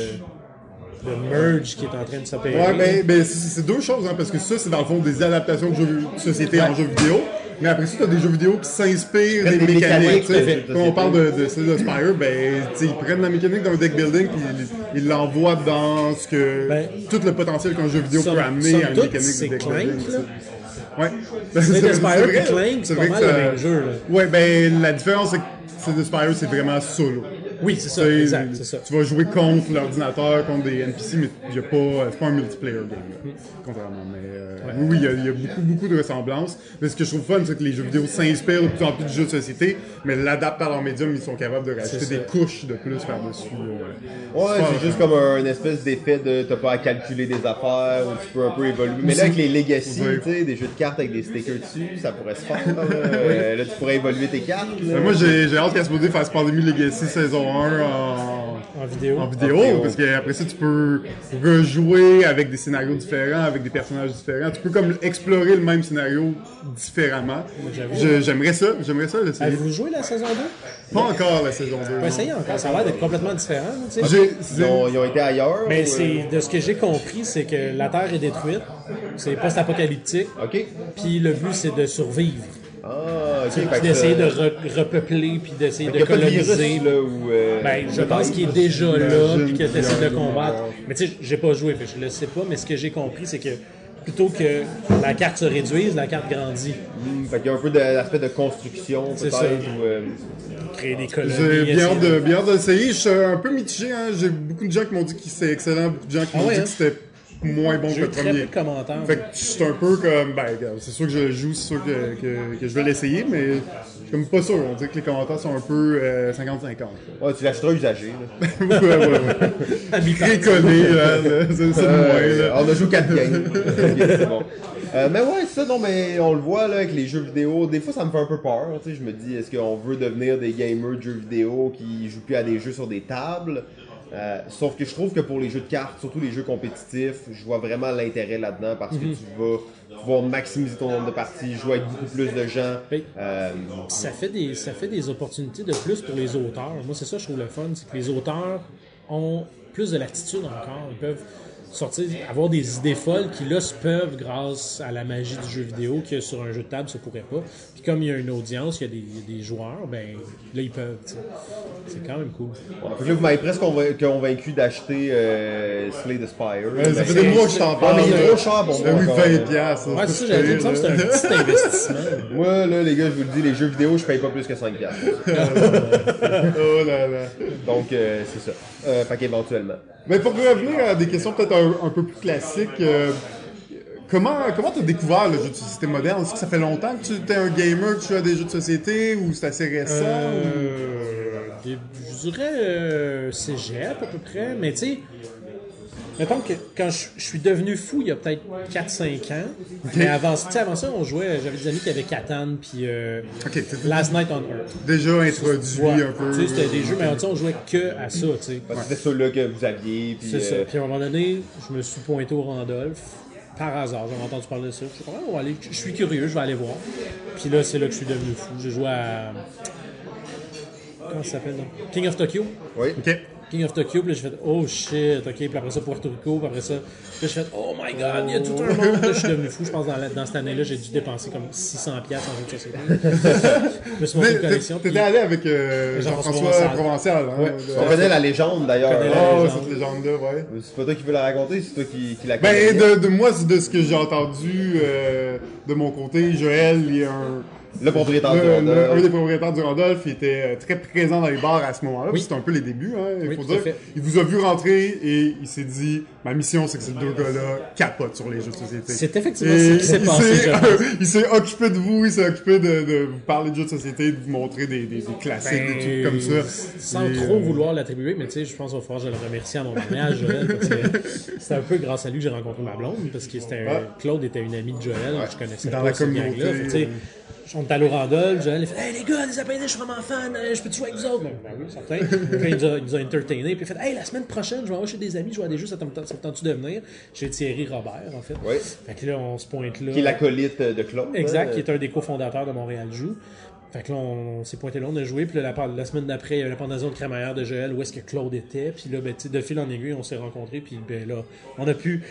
merge qui est en train de s'opérer. Ouais, ben, ben c'est c'est deux choses, hein, parce que ça, c'est dans le fond des adaptations de jeux société en jeux vidéo. Mais après ça, t'as des jeux vidéo qui s'inspirent des, Des mécaniques. tu. Quand on parle de, de Slay the Spire, ben, tu ils prennent la mécanique d'un deck building puis ils- l'envoient dans ce que Ben, tout le potentiel qu'un jeu vidéo somme- peut amener à une mécanique de deck building. tu. Ouais. Slay the Spire vrai, et Clank, c'est pas mal le même jeu, là. Ouais, ben la différence c'est que Slay the Spire c'est vraiment solo. Oui, c'est ça, exact, c'est ça. Tu vas jouer contre l'ordinateur, contre des NPC, mais y a pas, c'est pas un multiplayer game, là, contrairement. Mais euh, oui, oui, il y, a, il y a beaucoup, beaucoup de ressemblances. Mais ce que je trouve fun, c'est que les jeux vidéo s'inspirent de plus en plus du jeu de société, mais l'adaptent à leur médium, ils sont capables de rajouter des couches de plus par-dessus. Ouais, c'est juste comme un, une espèce d'effet de t'as pas à calculer des affaires ou tu peux un peu évoluer. Mais là, avec les Legacy, Ouais. tu sais, des jeux de cartes avec des stickers dessus, ça pourrait se faire. Là, Euh, là tu pourrais évoluer tes cartes. là. Mais moi, j'ai j'ai hâte qu'Asmodée fasse Pandémie Legacy saison 1 en, En vidéo. en vidéo, En vidéo. parce qu'après ça, tu peux rejouer avec des scénarios différents, avec des personnages différents. Tu peux comme explorer le même scénario différemment. J'aimerais ça, j'aimerais ça l'essayer. Avez-vous joué la saison 2? Pas encore la saison 2. On va essayer encore. Ça a l'air d'être complètement différent. tu sais. Ils ont, ils ont été ailleurs. Mais ou, c'est de ce que j'ai compris, c'est que la Terre est détruite. C'est post-apocalyptique. euh, Ok. Puis le but, c'est de survivre. Ah, ok. Puis fait que d'essayer de re- repeupler, puis d'essayer de pas de coloniser. virus, là, ou, euh, Ben, je de pense qu'il est déjà là, puis que tu essaies de qu'il en a. combattre. Mais tu sais, j'ai pas joué, fait je le sais pas, mais ce que j'ai compris, c'est que plutôt que la carte se réduise, la carte grandit. Hmm, Fait qu'il y a un peu de l'aspect de construction, C'est peut-être. ça. ou, euh, Créer des colonies. J'ai bien hâte de- d'essayer. Je suis un peu mitigé. Hein. J'ai beaucoup de gens qui m'ont dit que c'était excellent, beaucoup de gens qui Ah m'ont ouais, dit hein? que c'était moins bon que le très premier. de commentaires. Fait que c'est un peu comme, ben, c'est sûr que je le joue, c'est sûr que, que, que je vais l'essayer, mais je suis comme pas sûr. On dit que les commentaires sont un peu euh, 50-50. Ouais, tu l'achèteras usagé. là. ouais, ouais, ouais. Là, c'est moins, Euh, là. on a joué 4 games. c'est bon. Euh, mais ouais, ça, non, mais on le voit là avec les jeux vidéo. Des fois, ça me fait un peu peur. Tu sais, je me dis, est-ce qu'on veut devenir des gamers de jeux vidéo qui jouent plus à des jeux sur des tables? Euh, Sauf que je trouve que pour les jeux de cartes, surtout les jeux compétitifs, je vois vraiment l'intérêt là-dedans parce que tu vas pouvoir maximiser ton nombre de parties, jouer avec beaucoup plus de gens. Euh, ça fait des ça fait des opportunités de plus pour les auteurs. Moi, c'est ça que je trouve le fun, c'est que les auteurs ont plus de latitude encore. Ils peuvent sortir, avoir des idées folles qui là se peuvent grâce à la magie du jeu vidéo que sur un jeu de table ça pourrait pas. Puis comme il y a une audience, il y a des, joueurs, ben là ils peuvent. C'est quand même cool. là, vous m'avez presque convain- convaincu d'acheter euh, Slay the Spire. Ouais, ça Mais- fait des mois que je t'en parle. mais il est trop cher pour moi. Ben oui, encore, 20 là. piastres. Ouais, c'est ça, me semble que c'est un petit investissement. Moi, là, les gars, je vous le dis, les jeux vidéo, je paye pas plus que 5 piastres. Oh là là. Donc, euh, c'est ça. Euh, fait qu'éventuellement. Mais pour revenir à des questions peut-être un, un peu plus classiques, euh, comment comment t'as découvert le jeu de société moderne? Est-ce que ça fait longtemps que tu étais un gamer, que tu à des jeux de société, ou c'est assez récent Euh, des- je dirais euh, cégep à peu près, mais tu sais, mettons que quand je, je suis devenu fou il y a peut-être 4-5 ans, mais avant, avant ça, on jouait, j'avais des amis qui avaient Catan puis euh, Last Night on Earth. déjà introduit Ouais. un peu. Tu sais, c'était des jeux, mais tu sais, on jouait que à ça, tu sais. Parce que c'était ceux-là que vous aviez. Puis, C'est ça. euh, Puis à un moment donné, je me suis pointé au Randolph. Par hasard, j'avais entendu parler de ça. Je suis Ah, on va aller- je suis curieux, je vais aller voir. Puis là, c'est là que je suis devenu fou. J'ai joué à. Comment ça s'appelle là? King of Tokyo. Oui. Ok. King of Tokyo, puis là, j'ai fait Oh shit, ok. Puis après ça, Puerto Rico, puis après ça. Puis là, j'ai fait Oh my god, il y a tout un monde. Là, je suis devenu fou. Je pense dans, la- dans cette année-là, j'ai dû dépenser comme 600$ piastres en jeu de société. je me suis monté une T'étais collection. t'étais puis- allé avec euh, Jean-François Jean-François Provençal. Hein, Ouais. de- On connaît la légende d'ailleurs. Oh, légende. cette légende-là, ouais. C'est pas toi qui veux la raconter, c'est toi qui, qui la connais. Ben, de, de moi, c'est de ce que j'ai entendu euh, de mon côté. Joël, il est un. Le propriétaire du le- un des propriétaires du Randolph, il était euh, très présent dans les bars à ce moment-là. Oui. C'était un peu les débuts, hein, il Oui, faut dire. fait. Il vous a vu rentrer et il s'est dit ma mission, c'est que ces deux gars-là capotent sur les jeux de société. C'est effectivement Et ce qui s'est il passé, il s'est occupé de vous, il s'est occupé de, de vous parler de jeux de société, de vous montrer des, des, des classiques, des trucs comme ça. Ben, Sans Et, trop euh, vouloir l'attribuer, mais tu sais, je pense qu'il va falloir que je le remercie à mon mariage, Joël, parce que c'est un peu grâce à lui que j'ai rencontré ma blonde, parce que c'était un- Ouais. Claude était une amie de Joël, je connaissais Dans pas la communauté, au Randolph, Joël, il fait Hey les gars, les appendices, je suis vraiment fan, euh, je peux-tu jouer avec vous autres? Ben, ben oui, certain. Puis il nous a, il nous a entertainés, puis il fait Hey, la semaine prochaine, je vais aller chez des amis, jouer à des jeux, ça te tente-tu de venir? Chez Thierry Robert, en fait. Oui. Fait que là, on se pointe là. Qui est l'acolyte de Claude. Exact, hein. qui est un des cofondateurs de Montréal Joue. Fait que là, on, s'est pointé là, on a joué. Puis là, la, la semaine d'après, il y a eu la pendaison de crémaillère de Joël, où est-ce que Claude était. Puis là, ben, de fil en aiguille, on s'est rencontrés. Puis ben, là, on a pu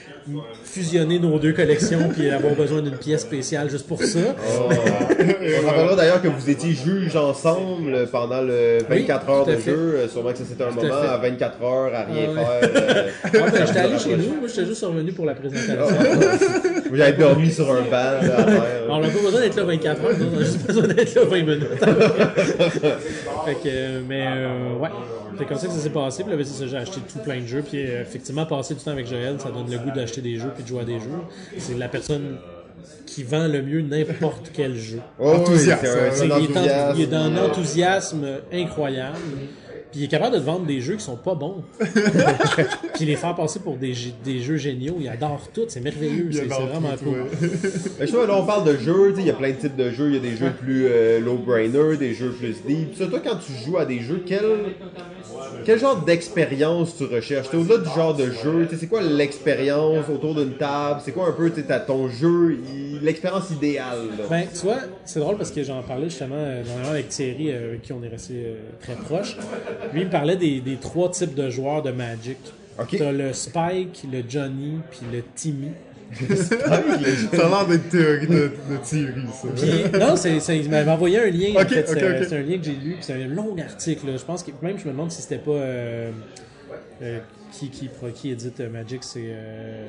fusionner nos deux collections, puis avoir besoin d'une pièce spéciale juste pour ça. On se rappellera d'ailleurs que vous étiez juges ensemble pendant le 24 heures de fait. jeu. Sûrement que ça c'était un Tout moment à 24 heures à rien Ah faire. euh, Ah, ben, j'étais allé chez nous, moi j'étais juste revenu pour la présentation. Moi, J'avais dormi sur un banc là, à terre. Alors, on n'a pas besoin d'être là 24 heures, on a juste besoin d'être là 20 minutes. Minutes. fait que, euh, mais euh, ouais, c'est comme ça que ça s'est passé. Puis là, ben, ça, j'ai acheté tout plein de jeux. Puis euh, effectivement, passer du temps avec Joël, ça donne le goût d'acheter des jeux puis de jouer à des jeux. C'est la personne qui vend le mieux n'importe quel jeu. Oh, oui, Enthousiaste, c'est un-. C'est- un il, est en- il est d'un enthousiasme. enthousiasme incroyable. Puis il est capable de te vendre des jeux qui sont pas bons. puis les faire passer pour des, jeux- des jeux géniaux. Il adore tout. C'est merveilleux. Il C'est vraiment tout, cool. ouais. Mais je vois, là, on parle de jeux, tu sais, il y a plein de types de jeux. Il y a des jeux plus euh, low-brainer, des jeux plus deep. Ça, toi, quand tu joues à des jeux, quel, quel genre d'expérience tu recherches? T'es au-delà du genre de jeu, tu sais, c'est quoi l'expérience autour d'une table? C'est quoi un peu tu sais, ta- ton jeu, l'expérience idéale? là? Ben, tu vois, c'est drôle parce que j'en parlais justement euh, avec Thierry, euh, avec qui on est resté euh, très proche. Lui, il me parlait des, des trois types de joueurs de Magic. Ok. T'as le Spike, le Johnny, puis le Timmy. Ça a l'air d'être théorie de, de Thierry, ça. Puis, non, c'est, c'est- il m'avait envoyé un lien. en Ok, fait, ok, c'est, un lien que j'ai lu, puis c'est un long article. là. Je pense que même je me demande si c'était pas euh, euh, qui, qui, qui édite euh, Magic, c'est euh,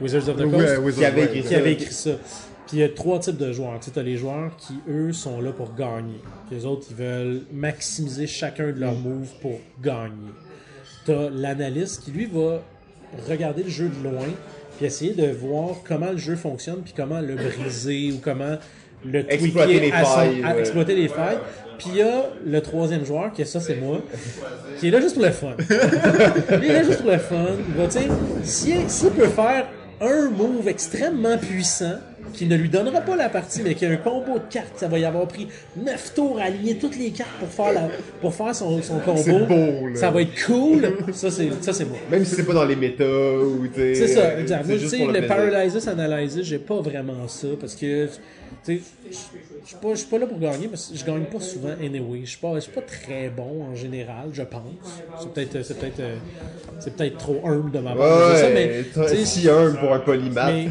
Wizards of the Coast. Qui avait qui avait écrit ça. Puis il y a trois types de joueurs. Tu as les joueurs qui, eux, sont là pour gagner. Les autres, ils veulent maximiser chacun de leurs moves pour gagner. Tu as l'analyste qui, lui, va regarder le jeu de loin puis essayer de voir comment le jeu fonctionne puis comment le briser ou comment le Exploiter tweaker les à son- failles, à ouais. exploiter les failles. Puis il y a le troisième joueur, qui est ça, c'est moi, qui est là juste pour le fun. Il est là juste pour le fun. Il va, s'il s'il peut faire un move extrêmement puissant, qui ne lui donnera pas la partie, mais qui a un combo de cartes, ça va y avoir pris 9 tours à aligner toutes les cartes pour faire, la, pour faire son, son combo. C'est beau, là. Ça va être cool. Ça, c'est ça, c'est moi. Même si c'est pas dans les méta ou C'est ça, euh, exact. Moi, tu sais, le, plaisir. Paralysis Analysis, j'ai pas vraiment ça parce que, je je suis pas, là pour gagner que je gagne pas souvent anyway. Je je suis pas très bon en général, je pense. C'est peut-être, c'est peut-être, euh, c'est peut-être trop humble de ma part ça, mais, Ouais, tu sais, si un pour un polymath. mais,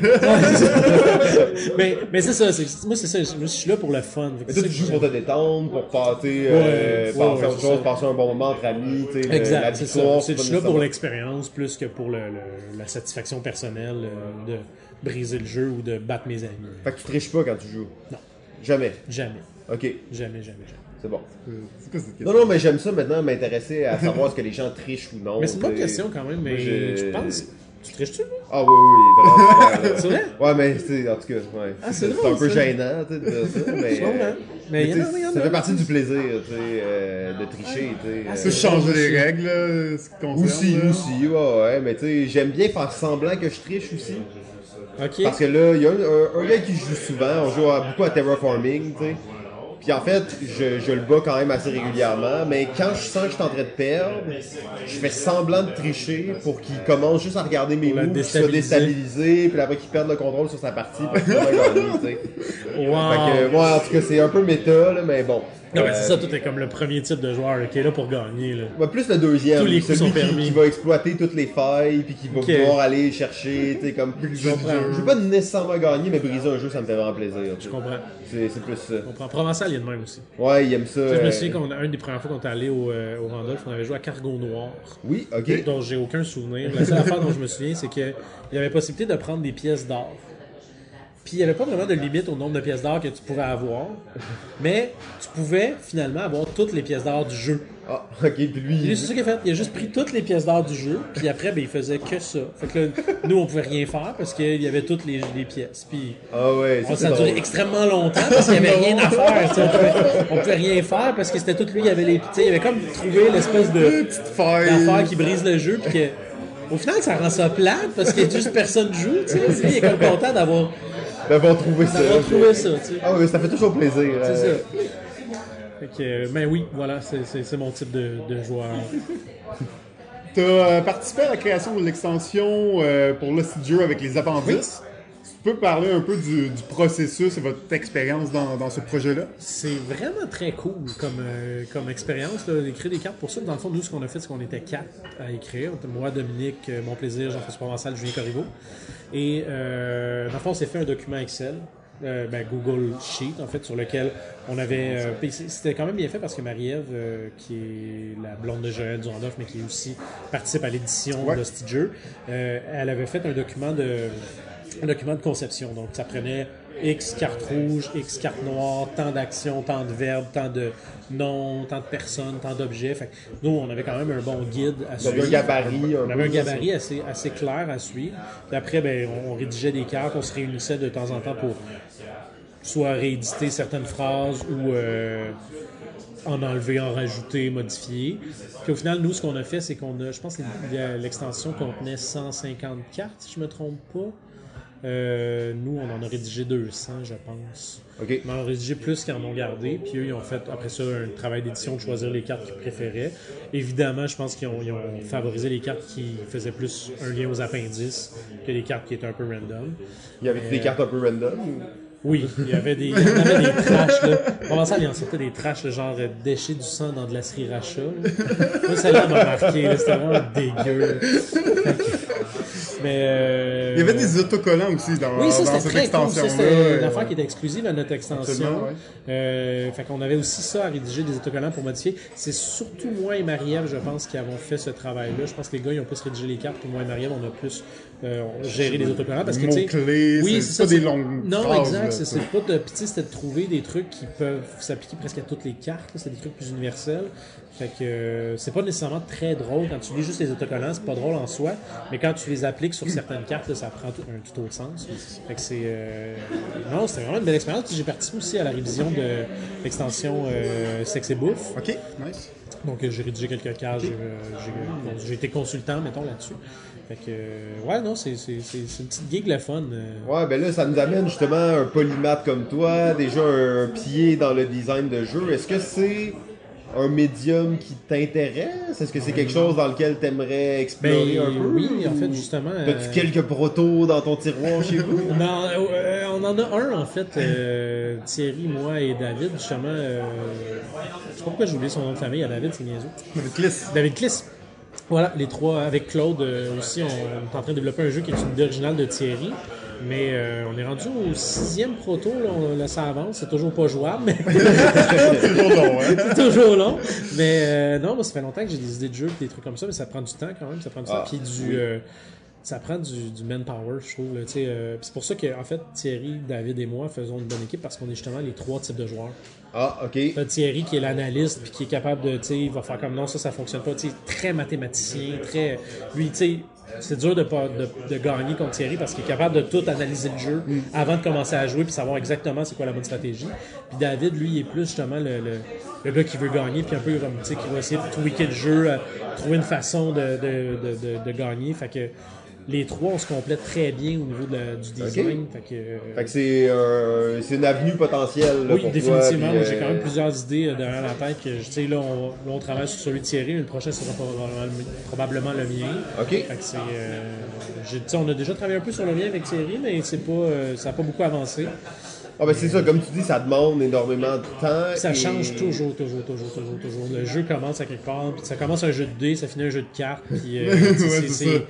ça. mais, mais c'est ça, c'est- moi c'est ça, je suis là pour le fun. Mais c'est toi, ça tu joues pour te détendre, pour passer, euh, ouais, passer ouais, à autre c'est chose, ça. passer un bon moment entre amis, le- la Exact, c'est ça. Je suis là pour l'expérience plus que pour le, le- la satisfaction personnelle euh, de briser le jeu ou de battre mes amis. Fait que tu triches pas quand tu joues? Non. Jamais? Jamais. Ok, Jamais, jamais, jamais. c'est bon. Euh, C'est quoi cette Non, question? non, mais j'aime ça maintenant, m'intéresser à savoir est-ce que les gens trichent ou non. Mais c'est une bonne question quand même, mais Moi, je pense. Tu triches-tu, là? Ah oui, oui, oui, vraiment. C'est vrai? Ouais, mais c'est en tout cas, ouais. Ah, c'est un peu ça. gênant, tu sais, de dire ça, mais. Euh, Mais il y en tu a, y en ça fait partie du plaisir, tu sais, euh, de tricher, tu sais. Ah, euh, Tu sais, changer les règles, là, ce qui concerne. Aussi, là. aussi, ouais, ouais, mais tu sais, j'aime bien faire semblant que je triche aussi. Ok. Parce que là, il y a un, un- gars qui joue souvent, on joue à- beaucoup à Terraforming, tu sais. Puis en fait, je, je le bats quand même assez régulièrement, mais quand je sens que je suis en train de perdre, je fais semblant de tricher pour qu'il commence juste à regarder mes moves, qu'il soit déstabiliser. déstabilisé, puis après qu'il perde le contrôle sur sa partie, puis qu'il va gagner, tu sais. Wow. Fait que, ouais, en tout cas, c'est un peu méta, là, mais bon. Non, mais Euh, c'est ça, tout est comme le premier type de joueur là, qui est là pour gagner. Là. Plus le deuxième, Tous les coups celui sont qui, permis. qui va exploiter toutes les failles, puis qui va Ok. pouvoir aller chercher, tu sais, comme... Je comprends. je veux pas nécessairement gagner, mais briser un jeu, ça me fait vraiment plaisir. tu sais. Je comprends. C'est c'est plus ça. Comprends. Provençal, il y a de même aussi. Ouais, il aime ça. Tu sais, je me euh, souviens qu'on a une des premières fois qu'on était allé au, euh, au Randolph, on avait joué à Cargo Noir. Oui, ok. dont j'ai aucun souvenir. La seule affaire dont je me souviens, c'est qu'il y avait possibilité de prendre des pièces d'or. Puis il n'y avait pas vraiment de limite au nombre de pièces d'or que tu pouvais avoir, mais tu pouvais finalement avoir toutes les pièces d'or du jeu. Ah, ok, puis lui... lui, c'est ça qu'il a fait. Il a juste pris toutes les pièces d'or du jeu, puis après, ben, il faisait que ça. Fait que là, nous, on pouvait rien faire parce qu'il y avait toutes les, les pièces. Puis Ah ouais, on- ça, ça a drôle. extrêmement longtemps parce qu'il n'y avait rien à faire. On pouvait, on pouvait rien faire parce que c'était tout lui, il avait les. tu sais, Il avait comme trouvé l'espèce de Petite faille. qui brise le jeu puis que au final ça rend ça plate parce que juste personne joue tu sais Lui, il est comme content d'avoir D'avoir trouvé ça. d'avoir trouvé ça tu sais Ah ouais, ça fait toujours plaisir. c'est euh, ça fait que euh, ben oui voilà c'est, mon type de, de joueur Tu as participé à la création de l'extension euh, pour le jeu avec les appendices? Peux parler un peu du, du processus et votre expérience dans, dans ce projet-là? c'est vraiment très cool comme, euh, comme expérience d'écrire des cartes pour ça dans le fond nous ce qu'on a fait c'est qu'on était quatre à écrire moi Dominique euh, mon plaisir Jean-François Provençal Julien Corriveau et euh, dans le fond on s'est fait un document Excel euh, ben, Google Sheet en fait sur lequel on avait euh, c'était quand même bien fait parce que Marie-Ève euh, qui est la blonde de Joël du Randolph mais qui aussi participe à l'édition Ouais. de ce jeu euh, elle avait fait un document de un document de conception. Donc, ça prenait X cartes rouges, X cartes noires, tant d'actions, tant de verbes, tant de noms, tant de personnes, tant d'objets. Fait que nous, on avait quand même un bon guide à Vous avez suivre. un gabarit. On avait un gabarit assez, assez clair à suivre. Puis après, ben, on, on rédigeait des cartes, on se réunissait de temps en temps pour soit rééditer certaines phrases ou euh, en enlever, en rajouter, modifier. Puis au final, nous, ce qu'on a fait, c'est qu'on a, je pense que l'extension contenait 150 cartes, si je me trompe pas. Euh, nous, on en a rédigé 200, je pense. On en a rédigé plus qu'ils en ont gardé. Puis eux, ils ont fait, après ça, un travail d'édition de choisir les cartes qu'ils préféraient. Évidemment, je pense qu'ils ont, favorisé les cartes qui faisaient plus un lien aux appendices que les cartes qui étaient un peu random. Il y avait des cartes un peu random. Oui, il y avait des, il y avait des là. Comment ça, il en sortait des trash, le genre euh, déchets du sang dans de la sriracha, là. Moi, celle-là m'a marqué, là. C'était vraiment dégueu. Mais, euh, Il y avait des autocollants aussi dans, oui, ça dans cette cool. Extension-là. c'était une affaire qui était exclusive à notre extension. Ouais. Euh, fait qu'on avait aussi ça à rédiger des autocollants pour modifier. C'est surtout moi et Marie-Ève, je pense, qui avons fait ce travail-là. Je pense que les gars, ils ont plus rédigé les cartes, puis moi et Marie-Ève, on a plus euh, géré les autocollants. Parce que, tu sais, oui, c'est pas des longues Non, phrases, exact. C'est pas de. Puis, c'était de trouver des trucs qui peuvent s'appliquer presque à toutes les cartes. C'est des trucs plus universels. Fait que euh, c'est pas nécessairement très drôle quand tu lis juste les autocollants, c'est pas drôle en soi, mais quand tu les appliques sur certaines cartes, là, ça prend tout, un tout autre sens. Fait que c'est euh, non, c'était vraiment une belle expérience. J'ai participé aussi à la révision de l'extension euh, Sex et Bouffe. Ok, nice. Donc j'ai rédigé quelques cases, j'ai été consultant, mettons, là-dessus. Fait que euh, ouais, non, c'est, c'est, c'est, c'est une petite gig le fun. euh. Ouais, ben là, ça nous amène justement un polymath comme toi, déjà un pied dans le design de jeu. Est-ce que c'est un médium qui t'intéresse? Est-ce que c'est quelque chose dans lequel t'aimerais explorer Ben, un peu? oui, en fait, justement, T'as-tu euh, quelques protos dans ton tiroir chez vous? Non, euh, on en a un en fait, euh, Thierry, moi et David, justement. euh, je sais pas pourquoi j'ai oublié son nom de famille, à David, c'est niaiseux. Cliss. David Kliss. Voilà, les trois, avec Claude euh, aussi, on, on est en train de développer un jeu qui est une idée originale de Thierry. Mais euh, on est rendu au sixième proto, là, on- là, ça avance, c'est toujours pas jouable, mais C'est toujours long, hein. c'est toujours long. Mais euh, non, moi, ça fait longtemps que j'ai des idées de jeu, des trucs comme ça, mais ça prend du temps quand même, ça prend du temps. Ah, Puis du, euh, ça prend du, du manpower, je trouve. euh, c'est pour ça que, en fait, Thierry, David et moi faisons une bonne équipe parce qu'on est justement les trois types de joueurs. Ah, ok. T'as Thierry qui est l'analyste puis qui est capable de, tu sais, il va faire comme non, ça, ça fonctionne pas. Tu très mathématicien, très. Lui, tu sais, c'est dur de, pas, de, de gagner contre Thierry parce qu'il est capable de tout analyser le jeu avant de commencer à jouer puis savoir exactement c'est quoi la bonne stratégie. Puis David, lui, il est plus justement le, le, le gars qui veut gagner puis un peu comme, tu sais, qui va essayer de tweaker le jeu, euh, trouver une façon de, de, de, de, de gagner. Fait que les trois, on se complète très bien au niveau de la- du design. Fait que, euh, que c'est c'est une avenue potentielle là, oui, pour définitivement. j'ai quand euh, même plusieurs idées euh, derrière la tête. Que, tu sais, là, on, là, on travaille sur celui de Thierry, mais le prochain sera probablement, le- mien. Ok. Fait que euh, j'ai- tu sais, on a déjà travaillé un peu sur le mien avec Thierry, mais c'est pas, euh, ça n'a pas beaucoup avancé. Ah, ben c'est ça, comme tu dis, ça demande énormément de temps. Ça et- change toujours, toujours, toujours, toujours, toujours. Le jeu commence à quelque part, puis ça commence un jeu de dés, ça finit un jeu de cartes, puis euh, Ouais, c'est-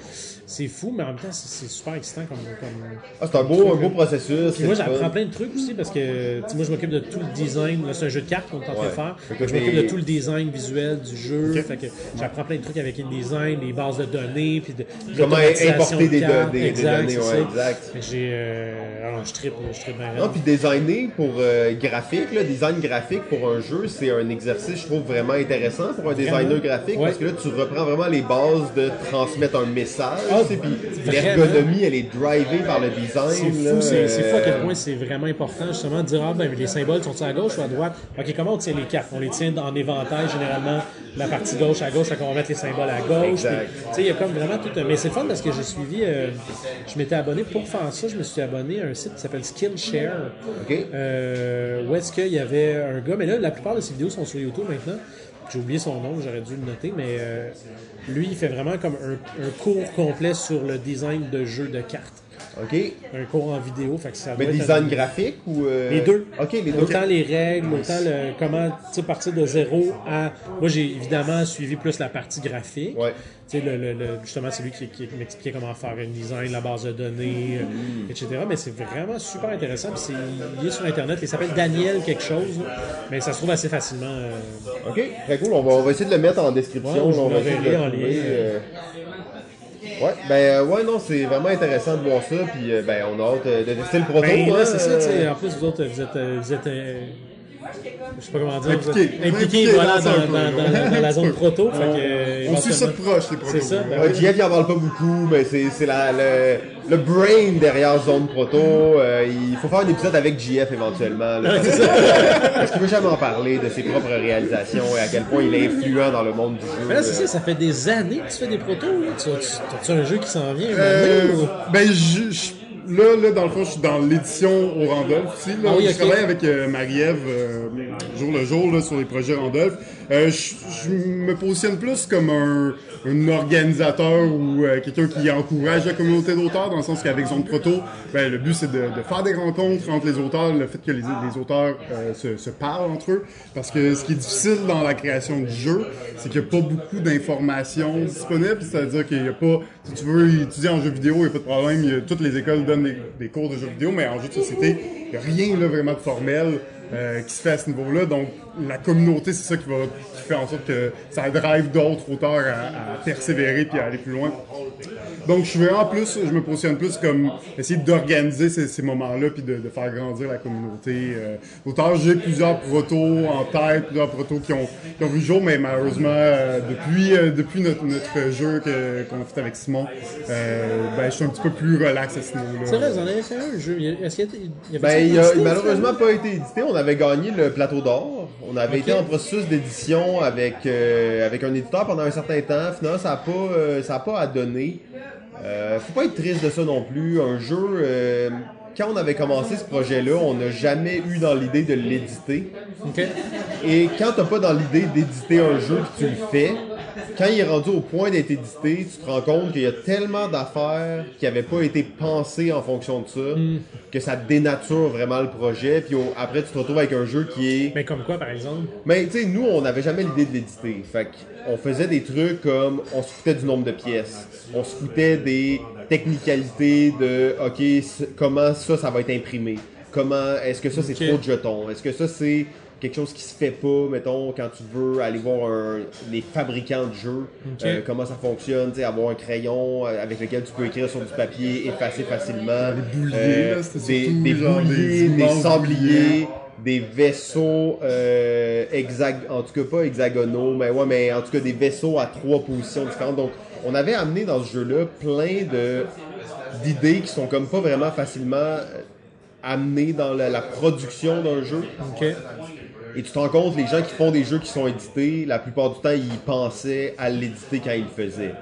c'est fou, mais en même temps, c'est, super excitant comme. comme... Ah, c'est un beau, un beau processus. Puis moi, j'apprends plein de trucs aussi parce que moi, je m'occupe de tout le design. Là, c'est un jeu de cartes qu'on est en train de faire. Je m'occupe de tout le design visuel du jeu. Fait que j'apprends plein de trucs avec InDesign, les bases de données, puis de Comment importer de des, cartes. des- des Exact, données, ouais, exact. J'ai. Euh... Alors, je tripe, je tripe bien. Non, puis designer pour euh, graphique, là, design graphique pour un jeu, c'est un exercice, je trouve, vraiment intéressant pour un designer graphique, Ouais. parce que là, tu reprends vraiment les bases de transmettre un message, Vraiment. l'ergonomie, elle est drivée par le design. C'est fou, c'est fou à quel euh, point c'est vraiment important justement de dire ah ben les symboles sont à gauche ou à droite? Ok comment on tient les cartes? On les tient en éventail généralement la partie gauche à gauche, qu'on va mettre les symboles à gauche. Il y a comme vraiment tout un. Mais c'est fun parce que j'ai suivi, euh, je m'étais abonné pour faire ça, je me suis abonné à un site qui s'appelle Skillshare. OK. Euh, où est-ce qu'il y avait un gars, mais là la plupart de ses vidéos sont sur YouTube maintenant. J'ai oublié son nom, j'aurais dû le noter, mais euh, lui il fait vraiment comme un, un cours complet sur le design de jeux de cartes. OK. Un cours en vidéo, fait que ça Mais design graphique ou. euh, les deux. OK, les deux. Autant les règles, autant le, comment partir de zéro à. Moi, j'ai évidemment suivi plus la partie graphique. Ouais. Tu sais, le, le- le- justement, c'est lui qui, qui m'expliquait comment faire un design, la base de données, euh, etc. Mais c'est vraiment super intéressant. Puis c'est- il est sur Internet. Il s'appelle Daniel quelque chose. Mais ça se trouve assez facilement. euh, OK, très cool. On va, on va essayer de le mettre en description. Ouais, on va essayer de en lien. euh, Ouais, ben euh, ouais, non, c'est vraiment intéressant de voir ça, puis euh, ben on a hâte euh, de tester le proto. Ben, là, hein, c'est ça, tu sais. En plus, vous autres, vous êtes. Vous êtes euh, je sais pas comment dire. Impliqués, Impliqués voilà, dans la- zone proto. Fait que, On, euh, on suit ça de proche, les protos. C'est ça, ben Ouais, JF, il en parle pas beaucoup, mais c'est c'est la- le, le brain derrière Zone Proto. Euh, il faut faire un épisode avec JF éventuellement. là, parce, parce qu'il veut jamais en parler de ses propres réalisations et à quel point il est influent dans le monde du jeu. Mais là, c'est ça, ça fait des années que tu fais des protos. Là. Tu, tu, as-tu un jeu qui s'en vient? Euh, ben, je, je- là, là, dans le fond, je suis dans l'édition au Randolph aussi. Là, Ah oui, je ok. travaille avec euh, Marie-Ève euh, jour le jour là, sur les projets Randolph. Euh, je, je me positionne plus comme un, un organisateur ou euh, quelqu'un qui encourage la communauté d'auteurs, dans le sens qu'avec Zone Proto, ben, le but c'est de, de faire des rencontres entre les auteurs, le fait que les, les auteurs euh, se, se parlent entre eux. Parce que ce qui est difficile dans la création du jeu, c'est qu'il n'y a pas beaucoup d'informations disponibles. C'est-à-dire qu'il n'y a pas, si tu veux étudier en jeu vidéo, il n'y a pas de problème. il y a- toutes les écoles des, cours de jeux vidéo, mais en jeu de société, rien là, vraiment de formel. euh, qui se fait à ce niveau-là. Donc, la communauté, c'est ça qui va qui fait en sorte que ça drive d'autres auteurs à, à persévérer puis à aller plus loin. Donc, je suis vraiment plus, je me positionne plus comme essayer d'organiser ces, ces moments-là puis de, de faire grandir la communauté. Euh, d'auteurs, j'ai plusieurs protos en tête, plusieurs protos qui ont, qui ont vu le jour, mais malheureusement, euh, depuis, euh, depuis notre, notre jeu que- qu'on a fait avec Simon, euh, ben, je suis un petit peu plus relax à ce niveau-là. C'est vrai, vous en avez fait un jeu. Est-ce qu'il y a, il y avait Ben, il a malheureusement pas été édité. On avait gagné le plateau d'or. On avait été en processus d'édition avec, euh, avec un éditeur pendant un certain temps. Finalement, ça n'a pas, euh, ça a pas à donner. Euh, faut pas être triste de ça non plus. Un jeu, euh, quand on avait commencé ce projet-là, on n'a jamais eu dans l'idée de l'éditer. Et quand t'as pas dans l'idée d'éditer un jeu que tu le fais, quand il est rendu au point d'être édité, tu te rends compte qu'il y a tellement d'affaires qui n'avaient pas été pensées en fonction de ça, que ça dénature vraiment le projet. Puis au- après, tu te retrouves avec un jeu qui est Mais comme quoi, par exemple? mais tu sais, nous, on n'avait jamais l'idée de l'éditer. Fait on faisait des trucs comme on se foutait du nombre de pièces. On se foutait des technicalités de OK, comment ça, ça va être imprimé? Comment est-ce que ça c'est trop de jetons? Est-ce que ça c'est quelque chose qui se fait pas, mettons, quand tu veux aller voir un- les fabricants de jeux, euh, comment ça fonctionne, tu sais, avoir un crayon euh, avec lequel tu peux écrire sur du papier, effacer facilement. Les bouliers, Euh, des, des des bouliers, des sabliers, des vaisseaux euh, hexag- en tout cas pas hexagonaux, mais ouais, mais en tout cas des vaisseaux à trois positions différentes. Donc, on avait amené dans ce jeu-là plein de d'idées qui sont comme pas vraiment facilement amenées dans la, la production d'un jeu. Et tu te rends compte, les gens qui font des jeux qui sont édités, la plupart du temps, ils pensaient à l'éditer quand ils le faisaient.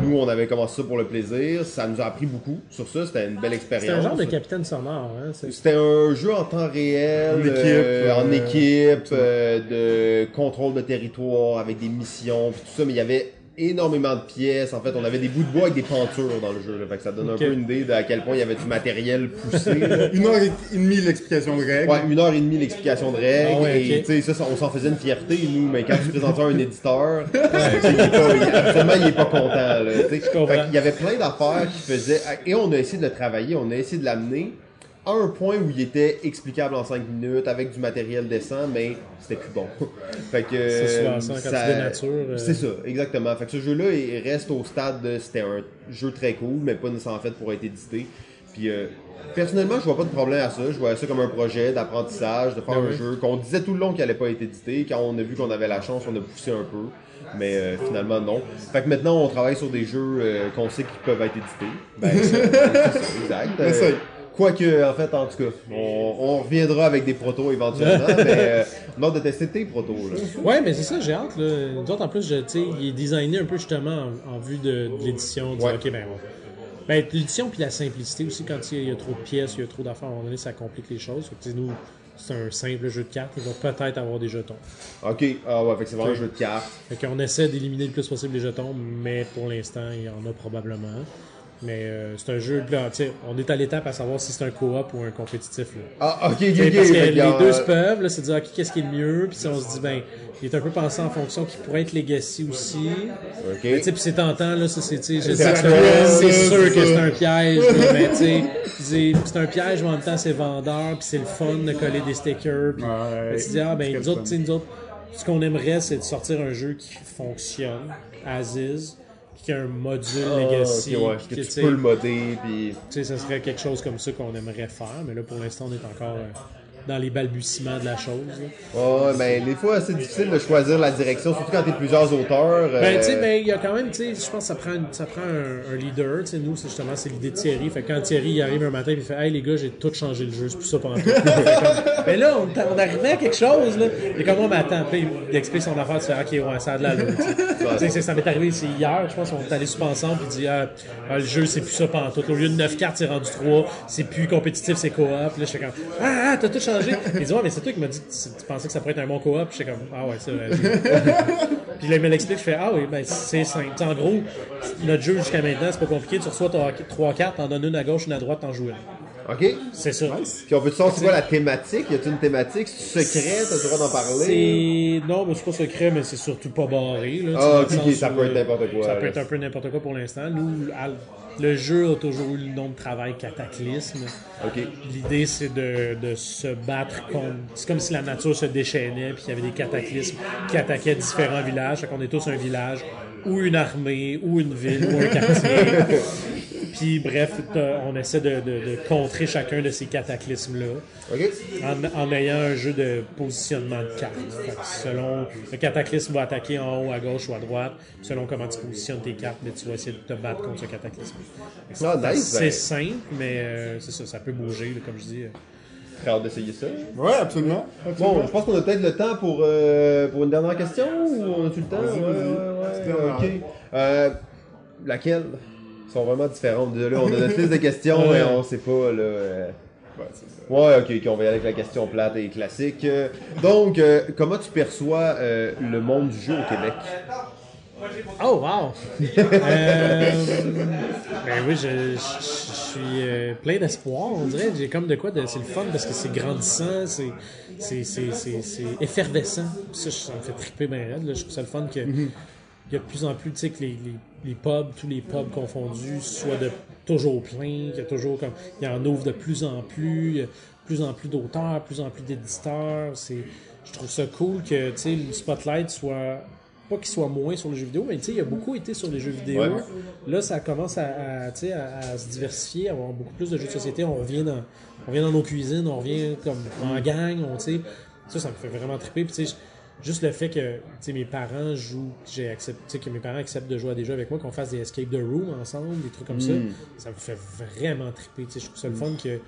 Nous, on avait commencé ça pour le plaisir. Ça nous a appris beaucoup sur ça. C'était une belle expérience. C'est un genre de capitaine sonore, hein? c'est- C'était un jeu en temps réel, En équipe, euh, en euh, équipe, euh, de contrôle de territoire avec des missions, puis tout ça, mais il y avait énormément de pièces. En fait, on avait des bouts de bois avec des pentures dans le jeu. Là, fait que ça donne un peu une idée de à quel point il y avait du matériel poussé. Une heure et demie l'explication de règles. Ouais, une heure et demie l'explication de règles. Ah ouais, et ok. tu sais, ça, ça, on s'en faisait une fierté, nous, mais quand tu présentes ça à un éditeur, tu sais, il est pas, il- absolument, il est pas content. Là, tu sais. comprends. Fait qu'il y avait plein d'affaires qui faisaient. Et on a essayé de le travailler, on a essayé de l'amener à un point où il était explicable en 5 minutes avec du matériel décent, mais c'était plus bon. fait que. C'est souvent ça, quand tu dénatures, euh. C'est ça, exactement. Fait que ce jeu-là, il reste au stade de. C'était un jeu très cool, mais pas nécessairement fait pour être édité. Puis. euh, Personnellement, je vois pas de problème à ça. Je vois ça comme un projet d'apprentissage, de faire Ah un oui. jeu qu'on disait tout le long qu'il allait pas être édité. Quand on a vu qu'on avait la chance, on a poussé un peu. Mais euh, finalement, non. Fait que maintenant, on travaille sur des jeux euh, qu'on sait qu'ils peuvent être édités. Ben, c'est c'est ça, exact. Quoique, en fait, en tout cas, on, on reviendra avec des protos éventuellement, mais euh, on a hâte de tester tes protos. Là. Ouais, mais c'est ça, j'ai hâte. Là. Nous autres, en plus, je- il est designé un peu justement en, en vue de, de l'édition. Ouais. Ok, ben, ouais. Ben, l'édition puis la simplicité aussi, quand il y a- trop de pièces, il y a trop d'affaires, à un moment donné, ça complique les choses. Fait que, nous, c'est un simple jeu de cartes, il va peut-être avoir des jetons. Ok, ah ouais, fait que c'est vraiment un jeu de cartes. Fait qu'on essaie d'éliminer le plus possible les jetons, mais pour l'instant, il y en a probablement. Mais euh, c'est un jeu, là, on est à l'étape à savoir si c'est un coop ou un compétitif. Là. Ah, ok, ok, ok. parce que les que, deux euh, se peuvent, là, c'est de dire, ok, qu'est-ce qui est le mieux, puis si on se dit, ben, il est un peu pensé en fonction qu'il pourrait être Legacy aussi. Ok. Mais tu sais, puis c'est tentant, là, ça, c'est, tu sais, C'est sûr que c'est un piège, là, mais tu sais, c'est un piège, mais en même temps, c'est vendeur, puis c'est le fun de coller des stickers, puis Ouais, tu dis, ah, ben, nous autres, tu sais, nous autres, ce qu'on aimerait, c'est de sortir un jeu qui fonctionne, as is, qu'il y a un module Ah, Legacy. ok, ouais, que, que tu peux le modder, puis... tu sais, ça serait quelque chose comme ça qu'on aimerait faire, mais là, pour l'instant, on est encore euh, dans les balbutiements de la chose. Ouais, ben, des fois, c'est difficile de choisir la direction, surtout quand t'es plusieurs auteurs. Ben, euh, tu sais, mais il y a quand même, tu sais, je pense que ça prend, ça prend un, un leader. Tu sais, nous, c'est justement, c'est l'idée de Thierry. Fait que quand Thierry il arrive un matin et il fait Hey les gars, j'ai tout changé le jeu, c'est plus ça pendant tout. Mais là, on, on arrivait à quelque chose, là. Et comme moi, mais attends, puis il explique son affaire, tu fais Ok, ouais, ça a de la Tu sais, ça m'est arrivé, c'est hier, je pense qu'on est allé super ensemble, puis il dit ah, ah, le jeu, c'est plus ça pendant tout. Au lieu de 9 cartes, c'est rendu 3, c'est plus compétitif, c'est coop. Là, j'étais comme Ah, ah, t'as tout changé. Il dit Ouais, mais c'est toi qui m'as dit que tu tu pensais que ça pourrait être un bon coop. J'étais comme Ah, ouais, c'est vrai. Puis là, il me l'explique, je fais Ah oui, ben c'est simple. En gros, notre jeu jusqu'à maintenant, c'est pas compliqué. Tu reçois trois cartes, t'en donnes une à gauche, une à droite, t'en joues une. OK. C'est ça. Puis on peut te savoir c'est quoi la thématique? Y a-t-il une thématique? C'est secret? T'as le droit d'en parler? Non, mais c'est pas secret, mais c'est surtout pas barré. Là, Ah, dans le ok, sens ok, ça peut être euh, n'importe quoi, Ça peut être un peu n'importe quoi pour l'instant. Nous, à- le jeu a toujours eu le nom de travail Cataclysme. L'idée, c'est de, de se battre contre. C'est comme si la nature se déchaînait, puis qu'il y avait des cataclysmes qui attaquaient différents villages. Fait qu'on est tous un village, ou une armée, ou une ville, ou un quartier. puis bref, on essaie de, de- de contrer chacun de ces cataclysmes-là en, en ayant un jeu de positionnement de cartes. Fait que selon le cataclysme va attaquer en haut, à gauche ou à droite, selon comment tu positionnes tes cartes, mais tu vas essayer de te battre contre ce cataclysme. Ah, nice, C'est ben. simple, mais euh, c'est ça, ça peut bouger, là, comme je dis. euh. Très hâte d'essayer ça. Ouais, absolument. absolument. Bon, je pense qu'on a peut-être le temps pour, euh, pour une dernière question ou on a-tu le temps? Ouais, ouais, ouais. Euh, laquelle? Ils sont vraiment différentes. Désolé, on a notre liste de questions et on sait pas, là. euh. Ouais, c'est ça. Ouais, ok, ok, on va y aller avec la question plate et classique. Donc, euh, comment tu perçois euh, le monde du jeu au Québec? Oh, wow! Euh, ben oui, je, je- je suis euh, plein d'espoir, on dirait. J'ai comme de quoi, de- c'est le fun parce que c'est grandissant, c'est, c'est, c'est, c'est, c'est effervescent. Ça, ça me fait triper bien raide. Là. Je trouve ça le fun que il y a de plus en plus, tu sais, que les, les, les pubs, tous les pubs confondus, soient de toujours pleins, qu'il y a toujours comme, il y en ouvre de plus en plus, il y a de plus en plus d'auteurs, plus en plus d'éditeurs. C'est, je trouve ça cool que, le spotlight soit pas qu'il soit moins sur les jeux vidéo, mais tu sais, il a beaucoup été sur les jeux vidéo. Ouais. Là, ça commence à, à, se diversifier, à avoir beaucoup plus de jeux de société. On revient dans, on revient dans nos cuisines, on revient comme en gang, on, ça, ça me fait vraiment triper. Puis, juste le fait que, tu sais, mes parents jouent, j'ai accepté, tu sais, que mes parents acceptent de jouer à des jeux avec moi, qu'on fasse des escape the room ensemble, des trucs comme ça, ça me fait vraiment triper. Tu sais, je trouve ça le fun que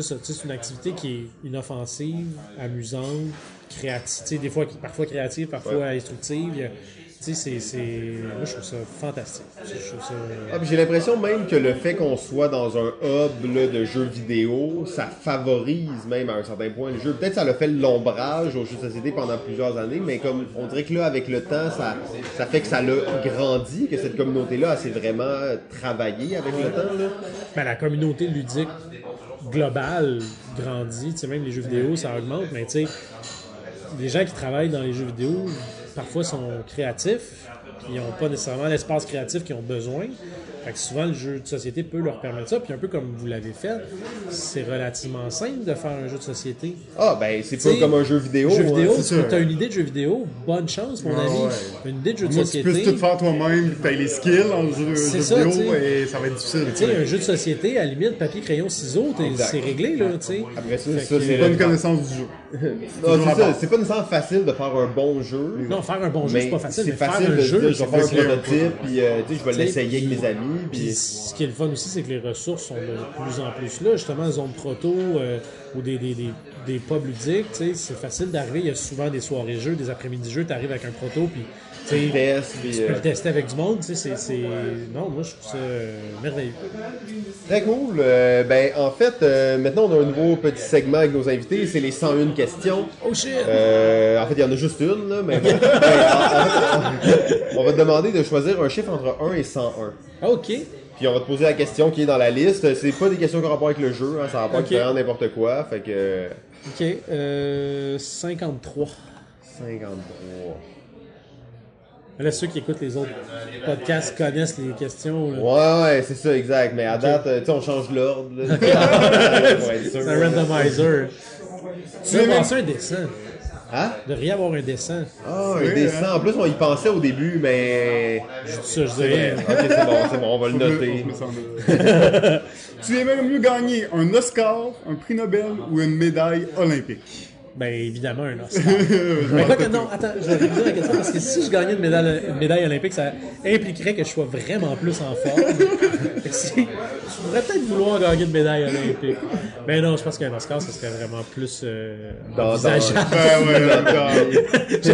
c'est une activité qui est inoffensive, amusante, créative, tu sais, des fois, parfois créative, parfois instructive. Il y a- Tu sais, c'est, moi, je trouve ça fantastique. Ça, Ah, j'ai l'impression même que le fait qu'on soit dans un hub là, de jeux vidéo, ça favorise même à un certain point le jeu. Peut-être ça l'a fait l'ombrage aux jeux de société pendant plusieurs années, mais comme on dirait que là, avec le temps, ça, ça fait que ça l'a grandi, que cette communauté-là, s'est vraiment travaillée avec le temps. Là. Ben, la communauté ludique globale grandit, tu sais, même les jeux vidéo, ça augmente, mais tu sais, les gens qui travaillent dans les jeux vidéo, parfois sont créatifs, ils n'ont pas nécessairement l'espace créatif qu'ils ont besoin. Fait que souvent, le jeu de société peut leur permettre ça, puis un peu comme vous l'avez fait, c'est relativement simple de faire un jeu de société. Ah, ben c'est pas comme un jeu vidéo. jeu hein. vidéo, tu as une idée de jeu vidéo, bonne chance, mon Ah ami. ouais. Une idée de jeu de Moi, tu société. puisses tout faire toi-même, tu as les skills en jeu, jeu ça, vidéo, et ça va être difficile. Tu sais, un jeu de société, à la limite, papier, crayon, ciseaux, c'est réglé, là, tu sais. Après ça, c'est Pas une connaissance du jeu. C'est pas nécessairement facile de faire un bon jeu. Non, faire un bon jeu, c'est pas facile, c'est facile un de dire, je vais faire un prototype, puis euh, tu sais, je vais l'essayer avec mes amis. Puis Puis... ce qui est le fun aussi, c'est que les ressources sont de plus en plus là. Justement, zone proto euh, ou des, des, des, des pubs ludiques, c'est facile d'arriver. Il y a souvent des soirées jeux, des après-midi jeux, tu arrives avec un proto, puis tu peux euh, le tester avec du monde. c'est-. Non, moi, je trouve ça euh, merveilleux. Très cool. Euh, ben, en fait, euh, maintenant, on a un nouveau petit segment avec nos invités. C'est les 101 questions. Oh shit! Euh, en fait, il y en a juste une, là, mais. Ben, en- en fait, on, on va te demander de choisir un chiffre entre 1 et 101. Ok. Puis on va te poser la question qui est dans la liste. C'est pas des questions qui ont rapport avec le jeu, hein, ça a rapport Ok. avec vraiment n'importe quoi. Fait que. Ok. Euh, 53. 53. Là, ceux qui écoutent les autres podcasts connaissent les questions. là. Ouais, ouais, c'est ça, exact. Mais à date, euh, tu sais, on change l'ordre. C'est un randomizer. Tu veux même- un dessin? Hein? De rien avoir un dessin. Ah, Oui, un dessin. hein. En plus, on y pensait au début, mais. Je dis ça, je rien. Ok, c'est bon, c'est bon, on va le noter. tu aimerais mieux gagner un Oscar, un prix Nobel ou une médaille olympique? Ben, évidemment, un Oscar. Mais quoi que non, attends, je vais à la question parce que si je gagnais une médaille, une médaille olympique, ça impliquerait que je sois vraiment plus en forme. Je pourrais peut-être vouloir gagner une médaille olympique. Mais non, je pense qu'un Oscar, ce serait vraiment plus euh, Dans- dans- envisageable. Ben ouais, je,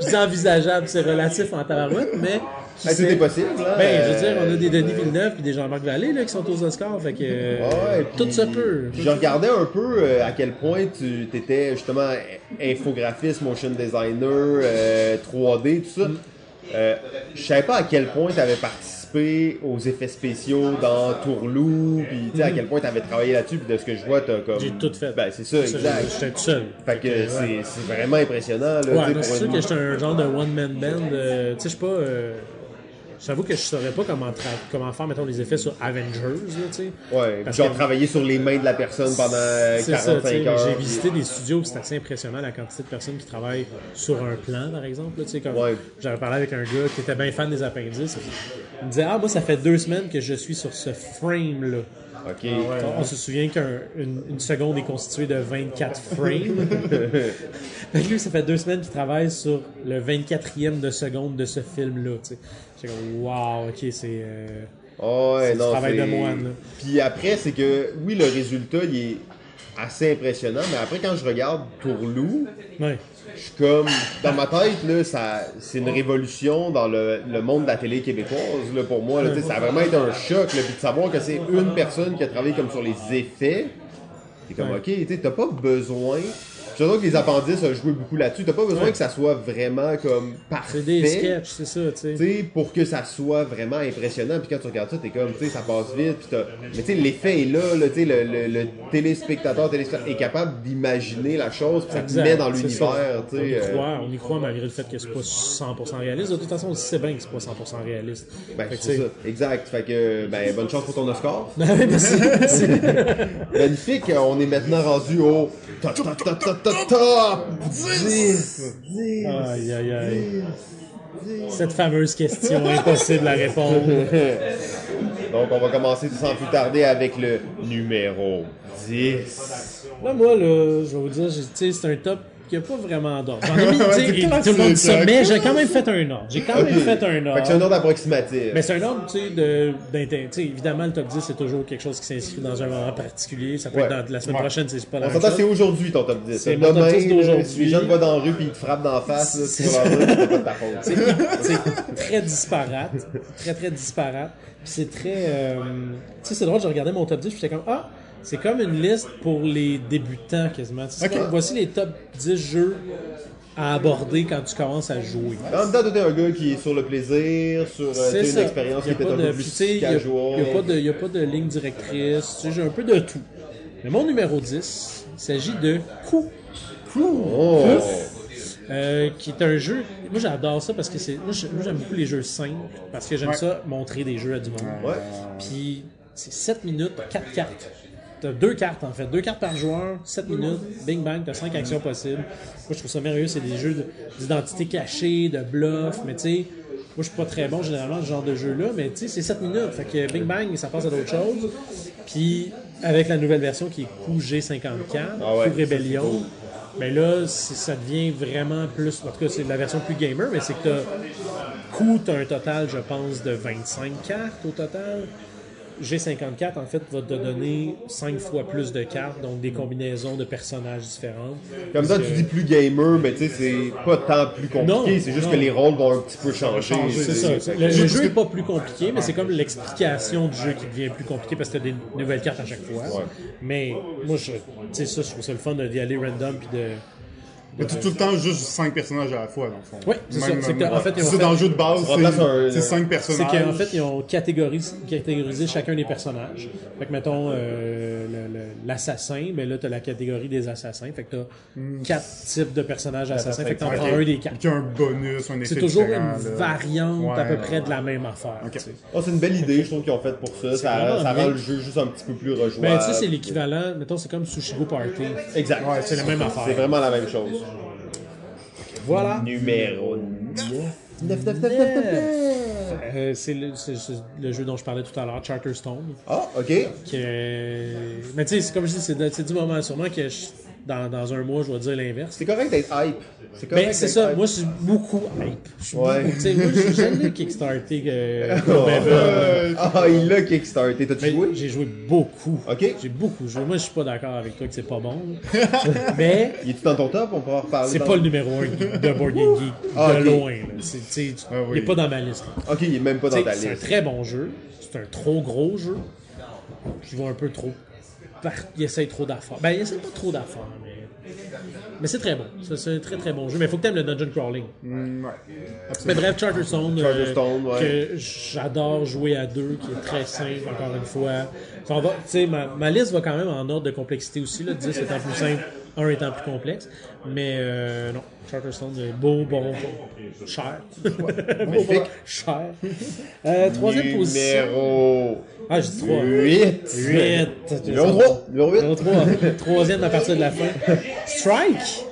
je dis envisageable, c'est relatif en tabarouette, mais. qui Ah, tout sait? est possible, là. Ben, je veux dire, on a des Denis Villeneuve et des Jean-Marc Vallée là, qui sont aux Oscars, fait que euh, Ouais, tout puis- se peut. puis je regardais un peu euh, à quel point tu étais justement infographiste, motion designer, euh, 3D, tout ça. Mm. Euh, je savais pas à quel point tu avais participé aux effets spéciaux dans Tourlou, puis tu sais à quel point tu avais travaillé là-dessus, puis de ce que je vois, t'as comme. Mm. J'ai tout fait. Ben, c'est ça, exact. J'étais tout seul. Fait que c'est c'est vraiment impressionnant, là. Ouais, c'est sûr que j'étais un genre de one-man band. euh, tu sais, je sais pas. euh, J'avoue que je saurais pas comment, comment faire, mettons, les effets sur Avengers, là, tu sais. Ouais, Parce genre que- travailler sur les mains de la personne pendant C'est ça, 45 tu sais, heures. J'ai visité des studios, c'est assez impressionnant la quantité de personnes qui travaillent sur un plan, par exemple. là, tu sais, comme Ouais. J'avais parlé avec un gars qui était bien fan des appendices. Il me disait Ah, moi, ça fait deux semaines que je suis sur ce frame-là. Ok. On, on se souvient qu'une une seconde est constituée de 24 frames. fait que lui, ça fait deux semaines qu'il travaille sur le 24e de seconde de ce film-là. J'étais comme, wow, ok, c'est. euh, Ah ouais, C'est du travail c'est- de moine, là. Puis après, c'est que, oui, le résultat, il est assez impressionnant, mais après, quand je regarde Tourlou, je suis comme, dans ma tête, là, ça, c'est une révolution dans le, le monde de la télé québécoise, là, pour moi, là, ça a vraiment été un choc, là, puis de savoir que c'est une personne qui a travaillé comme sur les effets, c'est comme, ok, t'as pas besoin, sais que les appendices ont joué beaucoup là-dessus, t'as pas besoin Ouais. que ça soit vraiment comme parfait. C'est des sketchs, c'est ça, tu sais. Sais, pour que ça soit vraiment impressionnant. Puis quand tu regardes ça, t'es comme, tu sais, ça passe vite. Puis t'as- mais tu sais, l'effet est là, là tu sais, le, le, le téléspectateur, téléspectateur est capable d'imaginer la chose, puis ça te met dans c'est l'univers, tu On y sais. euh, croit, on y croit malgré le fait que c'est pas 100% réaliste. De toute façon, on sait bien que c'est pas 100% réaliste. Ben, c'est ça, sais- exact. Fait que, ben, bonne chance pour ton Oscar. Merci. Magnifique, on est maintenant rendu au top, top, top, top, top, top 10. 10. Aïe, aïe, aïe. Cette fameuse question impossible à répondre. Donc, on va commencer sans plus tarder avec le numéro 10. Là, moi, là, je vais vous dire, j'ai- tu sais, c'est un top qui n'a pas vraiment d'ordre. J'en ai mis, Ouais, tout le monde dit classique, ça, hein. mais j'ai quand même fait un ordre. J'ai quand même fait un Fait que c'est un ordre. ordre approximatif. Mais c'est un ordre, tu sais, de- sais, évidemment, le top 10, c'est toujours quelque chose qui s'inscrit dans un moment particulier. Ça peut Ouais. être dans la semaine Ouais. prochaine, c'est pas la On même s'entend, c'est chose. aujourd'hui ton top 10. C'est Demain, mon top 10 là, d'aujourd'hui. les gens te voient dans la rue et ils te frappent dans la face, là, tu C'est pas de ta faute. Très disparate. Très, très disparate. Puis c'est très. euh, tu sais, c'est drôle, j'ai regardé mon top 10, puis j'étais comme, ah, c'est comme une liste pour les débutants quasiment. Tu sais, voici les top 10 jeux à aborder quand tu commences à jouer. En même temps, t'es un gars qui est sur le plaisir, sur euh, une expérience Il y qui a est pas peut-être un de- peu plus il casual. N'y a, pas de- il y a pas de ligne directrice. Tu sais, j'ai un peu de tout. Mais mon numéro 10, il s'agit de Coup. Oh! Euh, qui est un jeu. Moi, j'adore ça parce que c'est. Moi, j'aime beaucoup les jeux simples parce que j'aime Ouais. ça montrer des jeux à du monde. Ouais. Puis c'est 7 minutes, 4 cartes. T'as deux cartes en fait, deux cartes par joueur, 7 minutes, bing bang, t'as 5 actions possibles. Moi je trouve ça merveilleux, c'est des jeux de- d'identité cachée, de bluff, mais tu sais, moi je suis pas très bon généralement ce genre de jeu-là, mais tu sais, c'est 7 minutes, fait que bing bang, ça passe à d'autres choses. Puis avec la nouvelle version qui est coup G54, Ah ouais, coup Rébellion, mais là c'est- ça devient vraiment plus, en tout cas c'est la version plus gamer, mais c'est que t'as coup, t'as un total, je pense, de 25 cartes au total. G54, en fait, va te donner 5 fois plus de cartes, donc des combinaisons de personnages différentes. Comme ça, tu dis plus gamer, mais tu sais, c'est pas tant plus compliqué, c'est juste non. que les rôles vont un petit peu changer. C'est ça. Le, le jeu n'est pas plus compliqué, mais c'est comme l'explication du jeu qui devient plus compliqué parce que tu as des nouvelles cartes à chaque fois. Ouais. Mais moi, je, tu sais, ça, je trouve ça le fun d'y aller random puis de. Mais tu tout le temps juste 5 personnages à la fois, dans le fond. Oui, c'est ça. C'est que, en fait, ils ont c'est fait- dans le jeu de base, Tu c'est- c'est 5 C'est personnages. qu'en fait, ils ont catégorisé, catégorisé chacun des personnages. Fait que, mettons, euh, l'assassin, ben là, t'as la catégorie des assassins. Fait que t'as quatre types de personnages assassins. Fait que t'en Ok. prends un des quatre. Puis qu'il y a un bonus, un effet C'est toujours une là. variante à peu près de la même affaire. tu sais. Oh, c'est une belle idée, je trouve qu'ils ont fait pour ça. Ça, rend le jeu juste un petit peu plus rejouable. Ben, tu sais, c'est l'équivalent, mettons, c'est comme Sushigo Party. Exact. C'est la même affaire. C'est vraiment la même chose. Voilà. Numéro 9. 9, 9, 9, 9, 9. Euh, c'est le, c'est- c'est le jeu dont je parlais tout à l'heure, Charterstone. Ah, ok. Que... Mais tu sais, c'est comme je dis, c'est, de- c'est du moment sûrement que je- dans, dans un mois, je vais dire l'inverse. C'est correct d'être hype. C'est correct Ben, c'est d'être ça, hype. moi, je suis beaucoup hype. Je suis Ouais. beaucoup- tu sais, moi, j'ai jamais kickstarté euh, Oh, ben, ben, euh, Ah, il l'a kickstarté. T'as-tu joué? j'ai joué beaucoup. Ok. J'ai beaucoup joué. Moi, je suis pas d'accord avec toi que c'est pas bon. mais Il est-tu dans ton top? On pourra en reparler. c'est dans- pas le numéro 1 de Board Game Geek. Ah, de loin. C'est, Ah, oui. Il est pas dans ma liste. là. Ok, il est même pas dans T'sais, ta C'est un liste. très bon jeu. C'est un trop gros jeu. Je vois un peu trop. Il essaye trop d'affaires. Ben, il essaye pas trop d'affaires, mais. Mais c'est très bon. C'est- un très très bon jeu. Mais il faut que tu aimes le dungeon crawling. Mm, ouais. Mais bref, Charterstone, euh, Charterstone, ouais. que j'adore jouer à deux, qui est très simple, encore une fois. Va- sais, ma, ma liste va quand même en ordre de complexité aussi, là, 10 étant plus simple, 1 étant plus complexe. Mais euh, non, Charterstone, beau, bon, cher. beau, bon, cher. Euh, troisième position. Numéro Ah, j'ai dit 3. 8. 8. Numéro 3. Numéro 8. Numéro 3. Troisième à partir de la fin. Strike.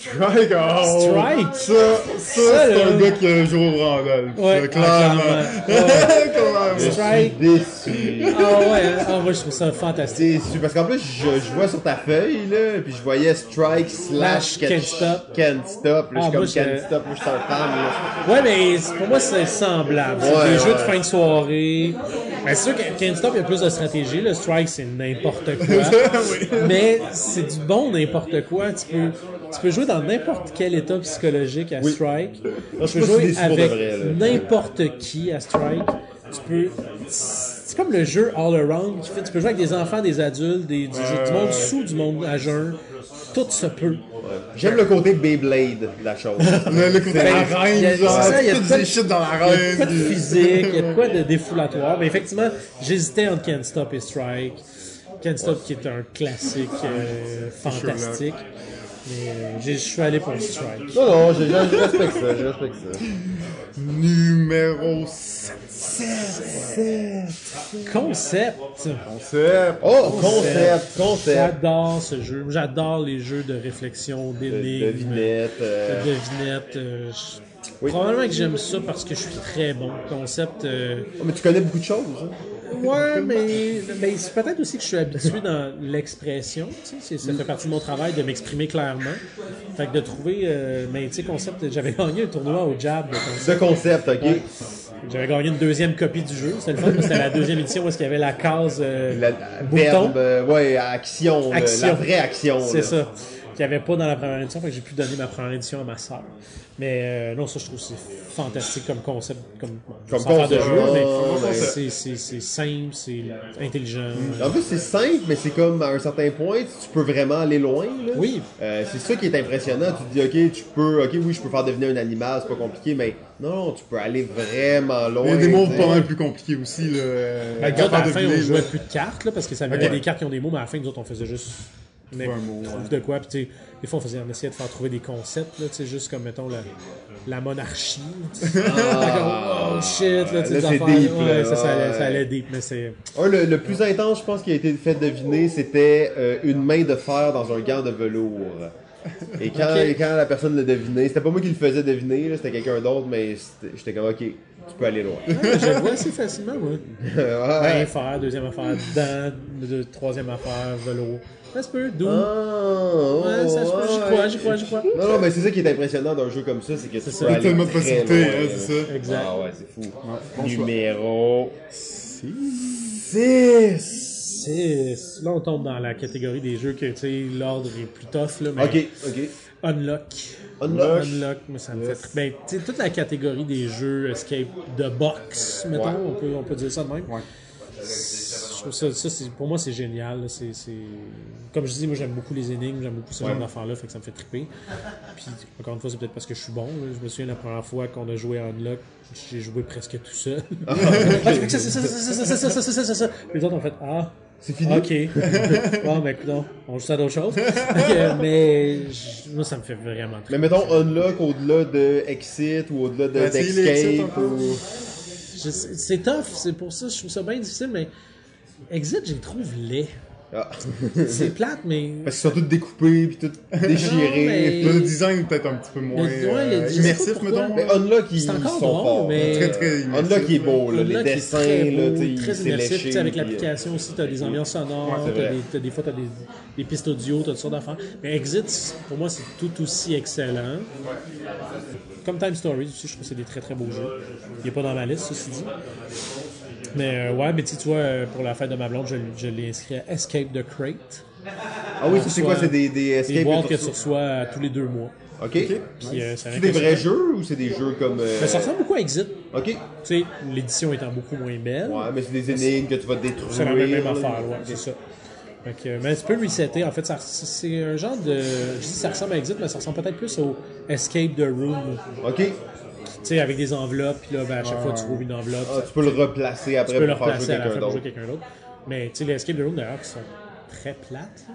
Strike, oh. Strike? Ça, ça, Ça, c'est un gars qui a joué au Randolph. Ouais, ça, clairement. ah, clairement. Clairement. Strike. Déçu. Ah ouais, hein. ah, moi je trouve ça fantastique. Déçu. Parce qu'en plus, je, je vois sur ta feuille, là, puis je voyais Strike slash Can't Stop. Can't Stop. Là, je Ah, suis comme je- Can't Stop. Moi, je suis un fan, là. Ouais, mais pour moi, c'est semblable. C'est Ouais, des jeux de ouais. fin de soirée. Ben, c'est sûr que Can't Stop, il y a plus de stratégie. Le Strike, c'est n'importe quoi. Mais c'est du bon n'importe quoi. Tu peux, tu peux jouer dans n'importe quel état psychologique à Strike. je Tu peux jouer avec n'importe qui à Strike. Tu peux. C'est comme le jeu all around. qui fait- Tu peux jouer avec des enfants, des adultes, des, du, du monde sous, du monde à jeun. Tout se peut. J'aime le côté Beyblade de la chose. Le, le côté il y a- arène, genre, ça, il y a des shit dans Il y a de l'arène. quoi de puis- physique, il y a de quoi de défoulatoire. Mais effectivement, j'hésitais entre Can't Stop et Strike. Can't Stop qui est un classique euh, fantastique. Mais euh, j'ai- je suis allé pour Strike. Non, non, je, je- je respecte ça. Je respecte ça. Numéro 7. Concept. Concept. Oh, concept, concept. J'adore ce jeu. J'adore les jeux de réflexion, De- d'énigmes, Devinette. euh, de devinettes. euh, je- Oui. Probablement que j'aime ça parce que je suis très bon. Concept. euh, oh, mais tu connais beaucoup de choses, hein? Ouais, mais, mais c'est peut-être aussi que je suis habitué dans l'expression. Tu sais, c'est- ça fait partie de mon travail de m'exprimer clairement. Fait que de trouver. euh, mais tu sais, concept, j'avais gagné un tournoi au Jab de concept. Ce concept, ok? J'avais gagné une deuxième copie du jeu. C'était le fun, c'était la deuxième édition où est-ce qu'il y avait la case euh, La, bouton. verbe, euh, ouais, action, le- Action. la vraie action. C'est ça. Qu'il n'y avait pas dans la première édition, fait que j'ai pu donner ma première édition à ma sœur. Mais euh, non, ça, je trouve que c'est fantastique comme concept, comme, Comme sans faire de concept, jeu, mais c'est- c'est c'est simple, c'est intelligent. En plus, c'est simple, mais c'est comme à un certain point, tu peux vraiment aller loin. Là. Oui. Euh, c'est ça qui est impressionnant. Tu te dis, ok, tu peux, ok, oui, je peux faire devenir un animal, c'est pas compliqué, mais non, tu peux aller vraiment loin. Il y a des mots pas mal plus compliqués aussi. Là. Ben, à la fin, on jouait plus de cartes, là, parce que ça mettait des cartes qui ont des mots, mais à la fin, nous autres, on faisait juste. Mais, mot, trouve de quoi, puis des fois, on, faisait, on essayait de faire trouver des concepts, là, tu sais, juste comme, mettons, la, la monarchie. sais. oh shit, là, c'est deep, ouais, ça, ça, allait, ouais. ça allait deep, mais c'est. Un, le, le plus intense, je pense, qui a été fait deviner, c'était euh, une main de fer dans un gant de velours. Et quand, et quand la personne le devinait, c'était pas moi qui le faisais deviner, c'était quelqu'un d'autre, mais j'étais comme, ok, tu peux aller loin. Je le vois assez facilement, moi. Ouais. Ben, faire, deuxième affaire, dents, de- troisième affaire, vélo. Ça se peut, d'où. Ah, Ouais, ça se peut, j'y crois, j'y crois, j'y crois. Non, non, mais c'est ça qui est impressionnant d'un jeu comme ça, c'est que tu ça. peux Il y a aller tellement de hein, là. c'est ça. Exact. Ah ouais, c'est fou. Numéro Si. 6. Six. Là, on tombe dans la catégorie des jeux que, tu sais, l'ordre est plus tough, là, mais Ok, ok. Unlock. Unlock. Unlock, moi, ça me fait. Ben, tu sais, toute la catégorie des jeux escape de box, mettons, Ouais. on, peut, on peut dire ça de même. Ouais ça, pour moi, c'est génial. C'est, Comme je dis, moi, j'aime beaucoup les énigmes, j'aime beaucoup ce genre ouais. d'enfants-là, fait que ça me fait triper. Puis, encore une fois, c'est peut-être parce que je suis bon. Je me souviens la première fois qu'on a joué à Unlock, j'ai joué presque tout seul. que ça, ça, ça, ça, ça, ça, ça. Les autres ont fait Ah, c'est fini? OK. bon, mais écoute, on joue ça à d'autres choses. mais moi, ça me fait vraiment triper. Mais mettons Unlock au-delà de Exit ou au-delà de, ben. Ou... C'est tough, c'est pour ça, que je trouve ça bien difficile, mais Exit, je les trouve laid. Ah. C'est plate, mais. Parce qu'ils sont tous découpés puis tous déchirés. mais- Le design est peut-être un petit peu moins Le- ouais, euh, immersif, mettons. Mais Unlock, ils, C'est encore sont drôle, forts. mais- Très, très immersif. Unlock, il est beau, là. Les dessins, très beau, très c'est immersif. léché. Avec euh, l'application aussi, tu as des ambiances sonores, Ouais, t'as des, t'as des fois tu as des, des pistes audio, tu as toutes sortes d'affaires. Mais Exit, pour moi, c'est tout aussi excellent. Comme Time Story aussi, je trouve que c'est des très très beaux jeux. Il n'est pas dans ma liste, ceci dit. Mais euh, ouais, mais tu vois, euh, pour la fête de ma blonde, je, je l'ai inscrit à Escape the Crate. Ah oui, ça, c'est quoi? C'est des, des Des escapes boîtes que que tu reçois euh, tous les deux mois. OK. Puis, euh, ça C'est des vrais que- jeux ou c'est des jeux comme. euh, Mais ça ressemble beaucoup à Exit. OK. Tu sais, l'édition étant beaucoup moins belle. Ouais, mais c'est des énigmes que tu vas détruire. C'est la même, même affaire, ouais, c'est ça. Fait que, mais tu peux resetter. En fait, ça- c'est un genre de. Je dis ça ressemble à Exit, mais ça ressemble peut-être plus au Escape the Room. OK. Tu sais, avec des enveloppes, puis là, ben, à chaque fois, tu trouves une enveloppe. Ah, tu peux le replacer après tu peux le pour faire replacer jouer quelqu'un fin pour jouer d'autre. quelqu'un d'autre. Mais tu sais, les Escape the Room, d'ailleurs, qui sont très plates. là.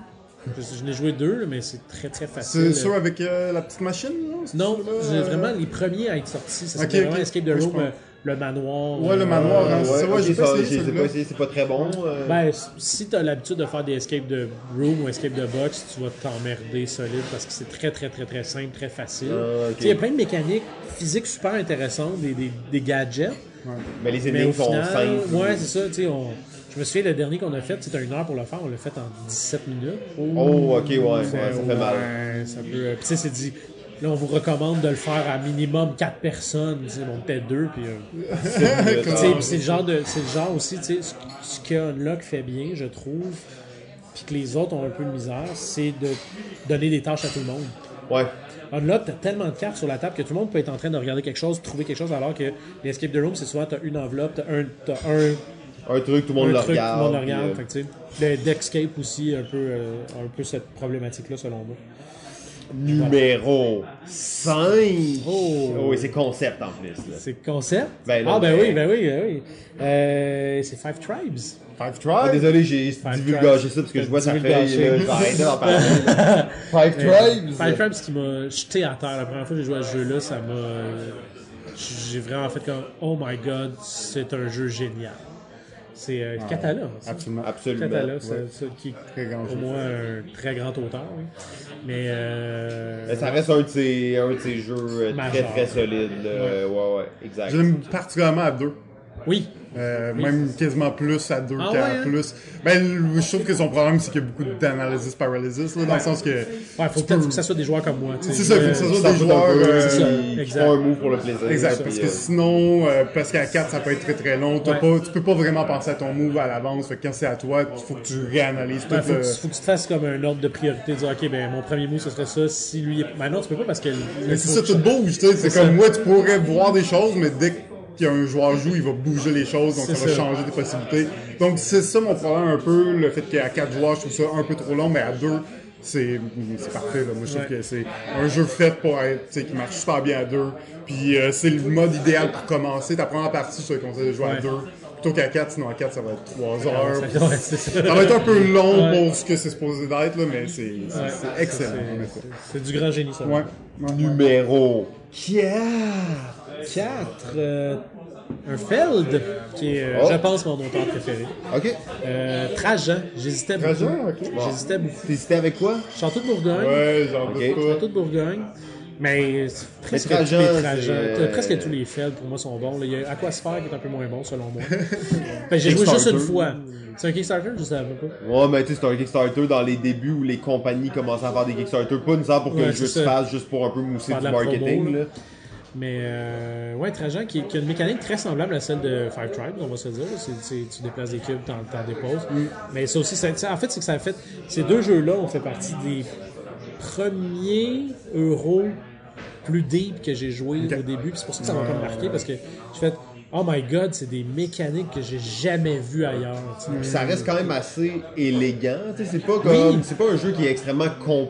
Je, je n'ai joué deux, mais c'est très très facile. C'est sûr avec euh, la petite machine, là? Non, j'ai euh, vraiment les premiers à être sortis. Ça Ok, s'appelle vraiment. Escape the Room. Euh, le manoir. Ouais, le euh, manoir, hein, Ouais, c'est ouais, ça, c'est pas très bon. euh. Ben, si tu as l'habitude de faire des escape de room ou escape de box, tu vas t'emmerder solide parce que c'est très, très, très, très simple, très facile. Ah, Il y a plein de mécaniques physiques super intéressantes, des, des, des gadgets. mais les énigmes sont simples. ouais, c'est ça. tu sais, On, je me souviens, le dernier qu'on a fait, c'était une heure pour le faire, on l'a fait en 17 minutes. Oh, ok, ouais, ouais, ça fait mal. ça peut. euh, Puis tu sais, c'est dit. Là, on vous recommande de le faire à minimum 4 personnes. Bon, peut-être deux. Puis, euh, c'est le genre de, c'est le genre aussi, tu sais, ce, ce que Unlock fait bien, je trouve, puis que les autres ont un peu de misère, c'est de donner des tâches à tout le monde. Ouais. Unlock, t'as tellement de cartes sur la table que tout le monde peut être en train de regarder quelque chose, trouver quelque chose, alors que les escape the room, c'est souvent t'as une enveloppe, t'as un, t'as un, Un truc, tout le monde un le truc, regarde. tout le monde le regarde. euh, Fait que, tu sais, le Deckscape aussi, un peu, euh, un peu cette problématique-là, selon moi. Numéro 5. Oh. oui, c'est concept en plus. C'est concept? Ben là, ah, ben ben- oui, ben oui, ben oui. Euh, c'est Five Tribes. Five Ah, Tribes? désolé, j'ai divulgagé ça parce que je vois arrêter d'en parler. Five Tribes? Five Tribes qui m'a jeté à terre. La première fois que j'ai joué à ce jeu-là, ça m'a. euh, J'ai vraiment fait comme Oh my god, c'est un jeu génial. C'est euh, Catala. ça? Absolument. Absolument. Catala, c'est ça qui est Très grand pour moi un très grand auteur. oui. Mais. euh, Mais ça reste un de ces, un de ces jeux euh, très très solides. Ouais, ouais, exact. Je l'aime particulièrement à deux. Oui. Euh, Même quasiment plus à deux Ah qu'à ouais, hein? plus. Ben, le- je trouve que son problème, c'est qu'il y a beaucoup d'analysis paralysis, là, dans le sens que. Ouais, faut, tu peut-être peux- que ça soit des joueurs comme moi. tu sais. C'est ça, faut que ça Euh, soit des joueurs. euh, c'est ça. qui- font un move pour le plaisir. Exact, parce euh, que sinon, euh, parce qu'à 4, ça peut être très très long. T'as Ouais. pas, tu peux pas vraiment penser à ton move à l'avance. Fait que quand c'est à toi, il faut que tu réanalyses tout Ouais, faut, le... que, tu- faut que tu te fasses comme un ordre de priorité, dire ok, ben mon premier move ce serait ça. Si lui, est... ben non, tu peux pas parce que. Mais c'est ça, tout bouge, tu sais. C'est comme moi, tu pourrais voir des choses, mais dès qu'il y a un joueur joue, il va bouger les choses, donc ça va changer tes possibilités. Donc c'est ça mon problème un peu, le fait qu'à 4 joueurs, je trouve ça un peu trop long, mais à 2, c'est c'est parfait. Là. Moi, je trouve Ouais. que c'est un jeu fait pour être, tu sais, qui marche super bien à 2. Puis euh, c'est le mode idéal pour commencer. Ta première partie, je te conseille de jouer à Ouais. 2. Plutôt qu'à 4, sinon à 4, ça va être 3 heures. Ça, ouais, c'est ça. Ça va être un peu long Ouais. pour ce que c'est supposé d'être, là, mais c'est Ouais, excellent. c'est- du grand génie, ça. Ouais. ouais. Numéro 4. 4. Un Feld, qui est, euh, Oh. je pense, mon auteur préféré. Ok. Euh, Trajan, j'hésitais beaucoup. Trajan, ok. Bon. J'hésitais beaucoup. T'hésitais avec quoi? Château de Bourgogne. Ouais, j'en Ok. doute pas. Château de Bourgogne. Mais c'est presque Mais tous Trajan, les euh, presque tous les Feld pour moi sont bons. là. Il y a Aquasphere qui est un peu moins bon selon moi. Ben, j'ai joué juste une fois. C'est un Kickstarter, je savais pas. Ouais, mais tu sais, c'est un Kickstarter dans les débuts où les compagnies commençaient à faire des Kickstarter, pas nécessairement pour que Ouais, le jeu se fasse, juste pour un peu mousser Faire du promo, marketing. là. là. Mais euh, ouais, Trajan qui, qui a une mécanique très semblable à celle de Five Tribes, on va se dire. Tu déplaces des cubes, t'en, t'en déposes. Mais ça aussi, ça- en fait, c'est que ça a fait. Ces deux jeux-là ont fait partie des premiers euros plus deep que j'ai joué au début. Puis c'est pour ça que ça m'a pas marqué parce que je fais Oh my god, c'est des mécaniques que j'ai jamais vues ailleurs. Puis ça reste quand même assez élégant, c'est pas comme. Oui. C'est pas un jeu qui est extrêmement com-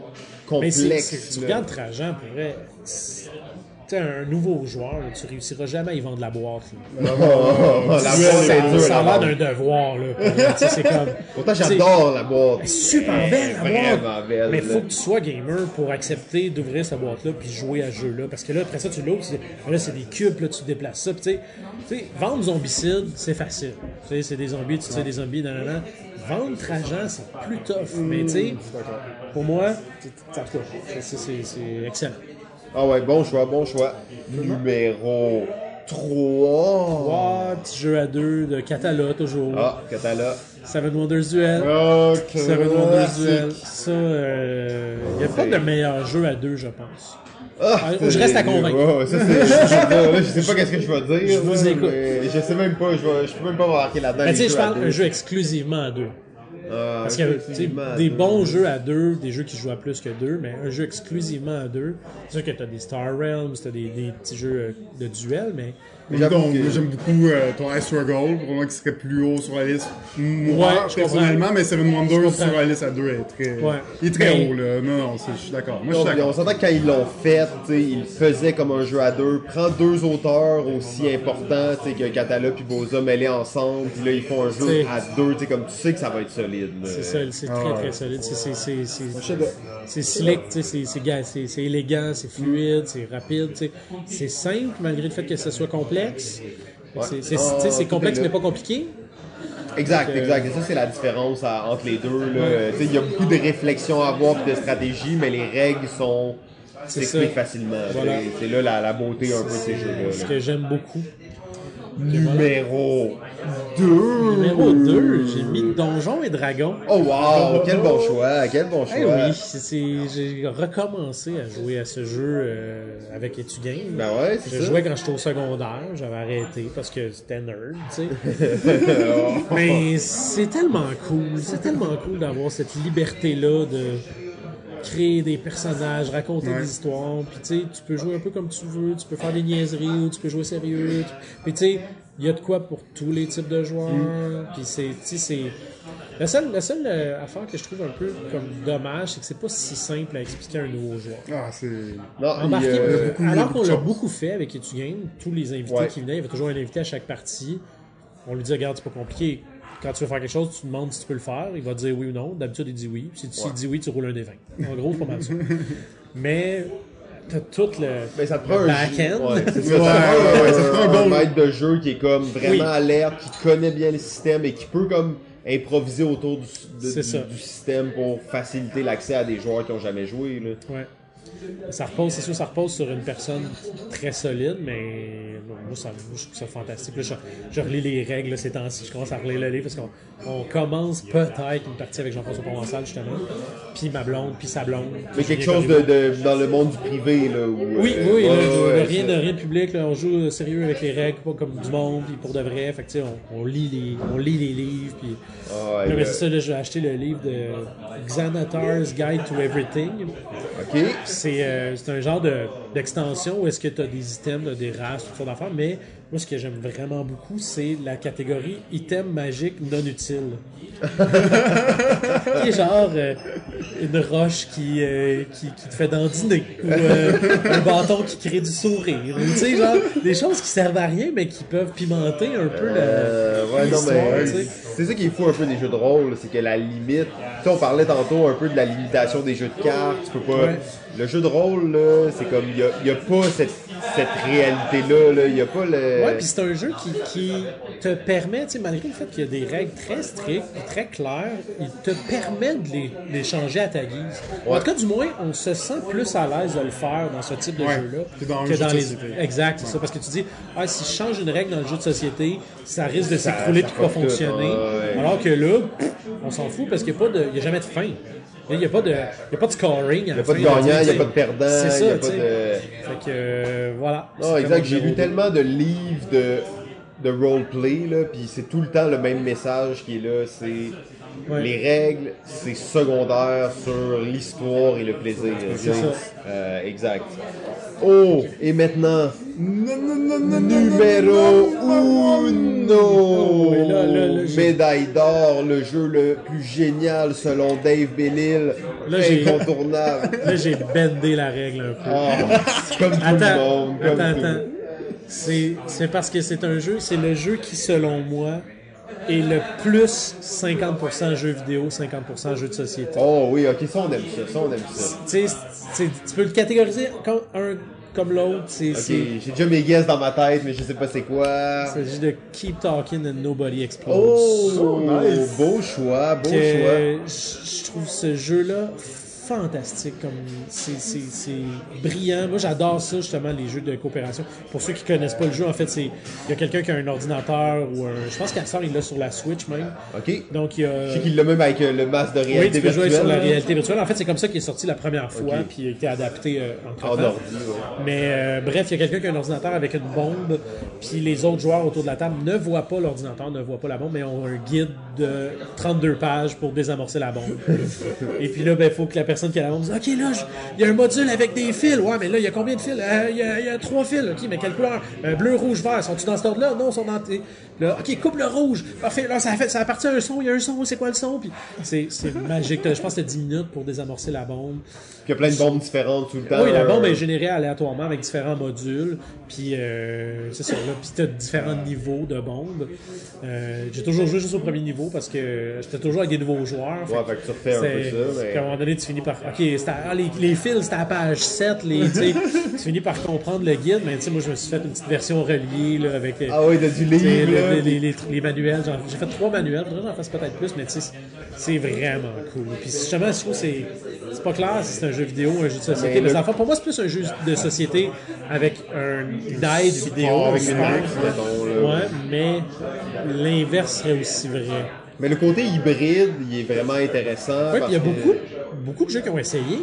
Mais complexe. c'est- tu regardes Trajan, pour vrai, sais, un nouveau joueur, tu réussiras jamais à y vendre la boîte. là. Oh, oh, la Ça, boîte, c'est dur. ça a la l'air d'un devoir, là. C'est comme. Pourtant, tu sais, j'adore la boîte. Super belle, la boîte. belle, Mais là. faut que tu sois gamer pour accepter d'ouvrir cette boîte-là puis jouer à ce jeu-là. Parce que là, après ça, tu l'ouvres, Ah, là, c'est des cubes, là, tu déplaces ça. Tu sais, tu sais, vendre zombicide, c'est facile. Tu sais, c'est des zombies, tu sais, des zombies, nanana. vendre Trajan, c'est plus tough. Mais tu sais, pour moi, c'est excellent. Ah ouais, bon choix, bon choix. Numéro 3. Wow, petit jeu à deux de Catala, toujours. Ah, Catala. Seven Wonders Duel. Ok. Seven Wonders classique. Duel. Ça, il n'y a pas de meilleur jeu à deux, je pense. Ah, Ah, je reste à convaincre. Ça, c'est- je, sais pas qu'est-ce que je vais dire. Je vous écoute. Je sais même pas, je, vais, je peux même pas marquer là-dedans. Mais tu sais, je parle deux. un jeu exclusivement à deux. Ah, Parce qu'il y a tu sais, effectivement, des bons jeux à deux, des jeux qui jouent à plus que deux, mais un jeu exclusivement à deux. C'est sûr que tu as des Star Realms, tu as des, des petits jeux euh, de duel, mais Moi, j'aime beaucoup euh, ton Ice Struggle, pour moi qui serait plus haut sur la liste. Moi, Ouais, je personnellement, mais Seven Wonders sur la liste à deux est très, Ouais. il est très Mais- haut. Là. Non, non, je suis d'accord. Moi, je suis puis on d'accord. s'entend que quand ils l'ont fait, ils le faisaient comme un jeu à deux. Prends deux auteurs aussi importants que Catala puis Boza mêlés ensemble, puis là ils font un jeu T'sais. à deux, tu sais, comme tu sais que ça va être solide. c'est ça, c'est Ah très ouais. très solide. C'est- c'est- c'est- c'est- chef-d'œuvre. C'est slick, c'est- c'est ga- c'est c'est élégant, c'est fluide, c'est rapide, c'est simple malgré le fait que ce soit complexe. C'est c'est- Ah, complexe mais pas compliqué. Exact, Donc, euh, exact. Et ça, c'est la différence à- entre les deux. Il y a beaucoup de réflexions à avoir puis de stratégie, mais les règles sont s'expliquent facilement. Voilà. C'est- là la, la beauté un peu de ces jeux-là. Ce que j'aime beaucoup. Numéro 2. Numéro 2, j'ai mis Donjons et Dragons. Oh wow, quel bon choix, quel bon choix. Eh oui, c'est- j'ai recommencé à jouer à ce jeu euh, avec EtuGame. Ben ouais, c'est Je jouais quand j'étais au secondaire, j'avais arrêté parce que c'était nerd, tu sais. Mais c'est tellement cool, c'est tellement cool d'avoir cette liberté-là de créer des personnages, raconter Ouais. des histoires, puis tu sais, tu peux jouer un peu comme tu veux, tu peux faire des niaiseries ou tu peux jouer sérieux. Puis tu sais, il y a de quoi pour tous les types de joueurs, puis c'est, tu sais, c'est... La seule, la seule euh, affaire que je trouve un peu comme dommage, c'est que c'est pas si simple à expliquer à un nouveau joueur. Ah, c'est. Euh, alors beaucoup qu'on de l'a beaucoup fait avec EtuGame, tous les invités Ouais. qui venaient, il y avait toujours un invité à chaque partie. On lui dit, regarde, c'est pas compliqué. Quand tu veux faire quelque chose, tu demandes si tu peux le faire. Il va dire oui ou non. D'habitude, il dit oui. Puis si tu dis oui, tu roules un des 20. En gros, c'est pas mal ça. Mais tout le, Ben, ça te prend le un back-end. Ouais, ça, Ouais, ça prend ouais, un, ça te prend un un bon- maître de jeu qui est comme vraiment Oui. alerte, qui connaît bien le système et qui peut comme improviser autour du, de- C'est du- ça. du système pour faciliter l'accès à des joueurs qui ont jamais joué. Là. Ouais. Ça repose, c'est sûr, ça repose sur une personne très solide, mais moi, ça, moi, je trouve ça fantastique. Là, je, je relis les règles là, ces temps-ci, je commence à relire le livre parce qu'on on commence peut-être une partie avec Jean-François Provençal, justement, puis ma blonde, puis sa blonde. Mais quelque chose de, de- dans le monde du privé. Là, où, Oui, euh, oui, ouais, là, ouais, rien, de rien de public, là, on joue euh, sérieux avec les règles, pas comme du monde, puis pour de vrai. Fait que, tu sais, on, on lit les, on lit les livres, puis. Ouais, Là, mais c'est ça, là, j'ai acheté le livre de Xanatar's Guide to Everything. Ok. C'est euh, c'est un genre de- d'extension où est-ce que tu as des items, t'as des races, toutes sortes d'affaires, mais moi, ce que j'aime vraiment beaucoup, c'est la catégorie items magiques non utiles. qui est genre euh, une roche qui, euh, qui, qui te fait dandiner, ou euh, un bâton qui crée du sourire, ou tu sais, genre des choses qui servent à rien, mais qui peuvent pimenter un peu Euh, ouais, non, mais c'est ça qui est fou un peu des jeux de rôle, c'est que la limite. Tu sais, on parlait tantôt un peu de la limitation des jeux de cartes. Tu peux pas. Ouais. Le jeu de rôle, là, c'est comme. Il y a, y a pas cette, cette réalité-là. là. Il y a pas le. Ouais, puis c'est un jeu qui, qui te permet, tu sais, malgré le fait qu'il y a des règles très strictes et très claires, il te permet de les, les changer à ta guise. En tout cas, du moins, on se sent plus à l'aise de le faire dans ce type de Ouais, jeu-là que dans un jeu de les. société. Exact, c'est ça. Parce que tu dis, ah, si je change une règle dans le jeu de société, ça risque de s'écrouler et de pas tout, fonctionner. ouais. Alors que là, pff, on s'en fout parce qu'il n'y a, pas de- il y a jamais de fin. Il n'y a, pas de- y a pas de scoring. Il n'y a pas de gagnant, il n'y a pas de perdant, C'est ça, n'y a pas de. Fait que, euh, voilà. Non, exact. J'ai lu tellement de livres de, de roleplay, là, puis c'est tout le temps le même message qui est là. C'est Ouais. les règles, c'est secondaire sur l'histoire et le plaisir. C'est ça. Euh, exact. Oh, et maintenant, numéro uno, Oh, médaille d'or, le jeu le plus génial selon Dave Bellil, Là, incontournable. Là, j'ai bendé la règle un peu. Ah, comme tout le attends, monde. Comme attends, tout. attends. C'est parce que c'est un jeu, c'est le jeu qui, selon moi, est le plus 50% jeu vidéo, 50% jeu de société. Oh oui, ok, ça on aime ça, ça on aime ça. Tu sais, c'est- tu peux le catégoriser comme un, comme l'autre. C'est j'ai déjà mes guesses dans ma tête, mais je sais pas c'est quoi. il s'agit de Keep Talking and Nobody Explodes. Oh, So nice. beau choix, beau que choix. je je trouve ce jeu-là fantastique. Comme c'est, c'est, c'est brillant. Moi, j'adore ça, justement, les jeux de coopération. Pour ceux qui connaissent pas le jeu, en fait, c'est il y a quelqu'un qui a un ordinateur ou un. Je pense qu'à ça, il l'a sur la Switch même. Ok. Donc, il y a. Je sais qu'il l'a même avec euh, le masque de Oui, réalité tu peux jouer virtuelle. sur la réalité virtuelle. En fait, c'est comme ça qu'il est sorti la première fois, Ok. puis il a été adapté euh, En entre ordi, ouais. Mais euh, bref, il y a quelqu'un qui a un ordinateur avec une bombe, puis les autres joueurs autour de la table ne voient pas l'ordinateur, ne voient pas la bombe, mais ont un guide de 32 pages pour désamorcer la bombe. Et puis là, ben, il faut que la personne qui a la bombe dise Ok, là, il y a un module avec des fils. Ouais, mais là, il y a combien de fils? Euh, Il y, a- il y a trois fils. Ok, mais quelle couleur? Euh, Bleu, rouge, vert. Sont-ils dans cet ordre-là? Non, ils sont dans. tes- Là, ok, coupe le rouge. Parfait. Là, ça, fait, ça appartient à un son. Il y a un son. C'est quoi le son? Puis c'est c'est magique. T'as- Je pense que c'était 10 minutes pour désamorcer la bombe. Puis il y a plein de bombes différentes tout le temps. Oui, la bombe est générée aléatoirement avec différents modules. Puis, euh, c'est ça. Là, puis t'as différents niveaux de bombes. Euh, j'ai toujours joué juste au premier niveau parce que j'étais toujours avec des nouveaux joueurs. Fait Ouais, que fait que tu refais un peu ça, mais- qu'à un moment donné, tu finis par. Ok, ah, les, les fils, c'était à page 7. Les, tu finis par comprendre le guide. Mais moi, je me suis fait une petite version reliée là, avec. euh, Ah oui, du livre, là. les, les- les- les manuels, j'ai fait trois manuels, j'en fasse peut-être plus, mais c'est vraiment cool. Puis justement, je trouve que c'est c'est pas clair si c'est un jeu vidéo ou un jeu de société. Mais Mais le- pour moi, c'est plus un jeu de société avec un, une aide vidéo. Avec là. Ouais, mais l'inverse serait aussi vrai. Mais le côté hybride, il est vraiment intéressant. Puis il y a beaucoup, beaucoup de jeux qui ont essayé.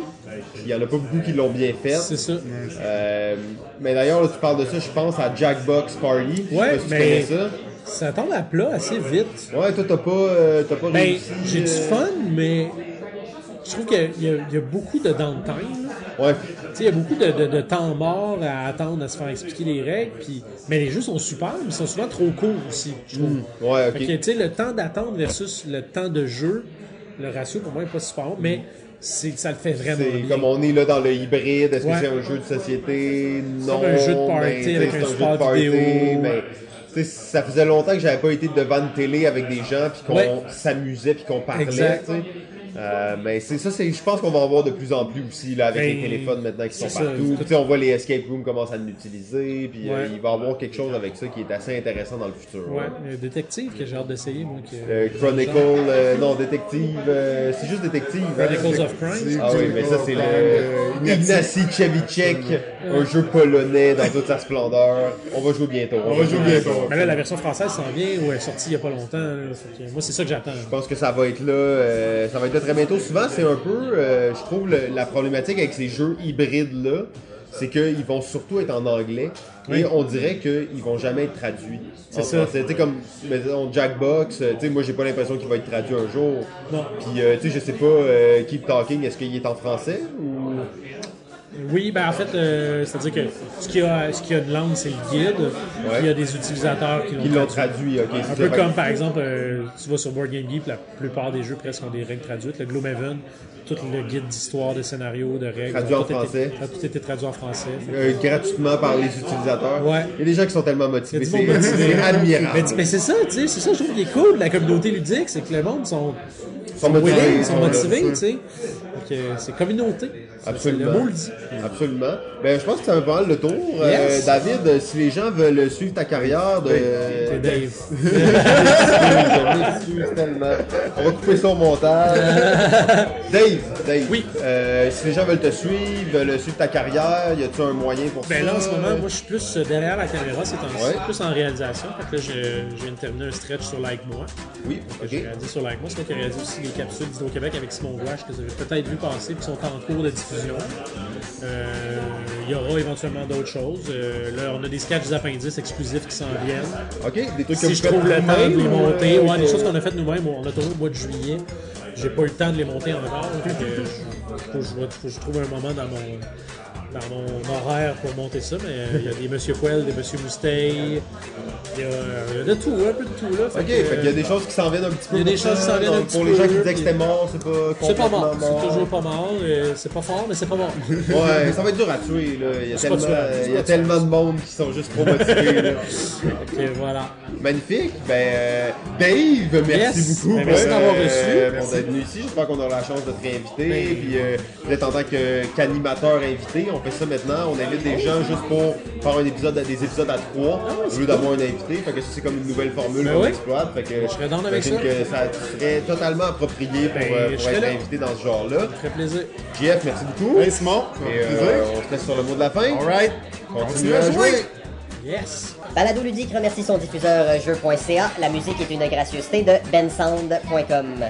Il y en a pas beaucoup qui l'ont bien fait. C'est ça. Euh, mais d'ailleurs, tu parles de ça, je pense à Jackbox Party. Je sais Ouais, pas si tu mais ça. ça tombe à plat assez vite. Ouais, toi, t'as pas, euh, t'as pas Ben, réussi. j'ai du euh, fun, mais je trouve qu'il y, a- y y beaucoup de downtime. Ouais. Il y a beaucoup de, de- de temps mort à attendre à se faire expliquer les règles. Puis... Mais les jeux sont super, mais ils sont souvent trop courts aussi, je trouve. Ouais, Fait que, ok. tu sais, le temps d'attendre versus le temps de jeu, le ratio pour moi n'est pas super bon, mais c'est, ça le fait vraiment C'est bien. comme on est là dans le hybride, est-ce Ouais. que c'est un jeu de société? Non. comme un jeu de party ben, avec c'est un jeu de party, vidéo. ben, ça faisait longtemps que j'avais pas été devant une télé avec des gens puis qu'on s'amusait puis qu'on parlait. Euh, mais c'est ça, c'est, je pense qu'on va en voir de plus en plus aussi là, avec Ben, les téléphones maintenant qui sont ça. partout. Tu sais, on voit les escape rooms commencent à l'utiliser, puis euh, il va y avoir quelque chose avec ça qui est assez intéressant dans le futur. Ouais, le détective que j'ai hâte d'essayer, moi. Que... Euh, Chronicle, euh, non, détective, euh, c'est juste détective. hein. Chronicles of Crime. Ah oui, mais ça c'est le Ignacy Cevicek, un jeu polonais dans toute sa splendeur. On va jouer bientôt. On va jouer bientôt. Mais là, la version française s'en vient ou elle est sortie il n'y a pas longtemps. là. Fait que moi, c'est ça que j'attends. Je pense que ça va être là, euh, ça va être là très bientôt. Souvent, c'est un peu, euh, je trouve, le- la problématique avec ces jeux hybrides-là, c'est qu'ils vont surtout être en anglais et on dirait qu'ils vont jamais être traduits. C'est ça. sais, comme, mettons, Jackbox, euh, sais, moi, j'ai pas l'impression qu'il va être traduit un jour. Non. Puis, euh, tu sais, je sais pas, euh, Keep Talking, est-ce qu'il est en français ou... Oui, ben en fait, euh, c'est-à-dire que ce qui a, ce qui a une langue, c'est le guide. Puis il y a des utilisateurs qui l'ont Ils l'ont traduit. Un peu comme par exemple, euh, tu vas sur Board Game Geek, la plupart des jeux presque ont des règles traduites. Le Gloomhaven, tout le guide d'histoire, de scénario, de règles. Traduit en été- français. ça a tout été traduit en français. Euh, gratuitement par les utilisateurs. Ouais. Il y a des gens qui sont tellement y motivés. C'est motivé. c'est admirable. Mais, mais c'est ça, tu sais, c'est ça, je trouve qui est cool de la communauté ludique, c'est que le monde sont, sont motivés, sont motivés, tu sais. C'est communauté. Absolument. Le dit. Absolument. Ben, je pense que ça va pas mal le tour. Euh, Yes. David, euh, si les gens veulent suivre ta carrière de. C'est Dave. Je m'excuse tellement. On va couper ça au montage. Dave, Dave. Oui. Euh, si les gens veulent te suivre, veulent suivre ta carrière, y a-tu un moyen pour Ben ça? là, en ce moment, moi, je suis plus euh, derrière la caméra, c'est temps Ouais. plus en réalisation. Fait que là, je, je viens de terminer un stretch sur Like Moi. Oui, ok. J'ai réalisé sur Like Moi. C'est moi qui ai réalisé aussi les capsules d'Hydro-Québec avec Simon Gouache que vous avez peut-être vu passer qui sont en cours de diffusion. Euh, Il y aura éventuellement d'autres choses. Euh, là, on a des sketchs appendices exclusifs qui s'en viennent. Ok, des trucs Si je trouve le temps de les vous-même, monter, euh, ouais, des choses qu'on a faites nous-mêmes, on a tourné au mois de juillet. J'ai pas eu le temps de les monter encore. Fait que je, faut, que je, vois- faut que je trouve un moment dans mon, dans mon horaire pour monter ça. Mais euh, il y a des Monsieur Poel, des Monsieur Mousteil, il y a, euh, de tout, un peu de tout. Là. Fait Ok, que, fait qu'il y a des choses qui s'en viennent un petit peu. Il y a des pour choses qui s'en viennent un petit Pour les peu, gens qui disaient que puis- c'était mort, c'est pas c'est pas mort, mort. c'est toujours pas mort. euh, C'est pas fort, mais c'est pas mort. Ouais, ça va être dur à tuer, là. Il y a tellement, il y a de monde qui sont juste trop motivés, là. Que voilà. Magnifique. Ben, euh, Dave, merci Yes. beaucoup. Ben, merci euh, d'avoir reçu. Pour d'être venu ici. J'espère qu'on aura la chance de te réinviter. Puis, euh, peut-être en tant qu'animateur invité, on fait ça maintenant. On invite des gens juste pour faire un épisode, des épisodes à trois, au lieu d'avoir un invité. Fait que ça, c'est comme une nouvelle formule Ben qu'on oui. exploite. Fait que Je serais down avec ça. que ça serait totalement approprié pour, Ben, euh, pour être là. invité dans ce genre-là. Ça fait plaisir. JF, merci beaucoup. Hey Simon, Et euh, plaisir. on se laisse sur le mot de la fin. Alright, Continue à jouer. Yes! Balado Ludique remercie son diffuseur euh, jeu.ca. La musique est une gracieuseté de bensound.com.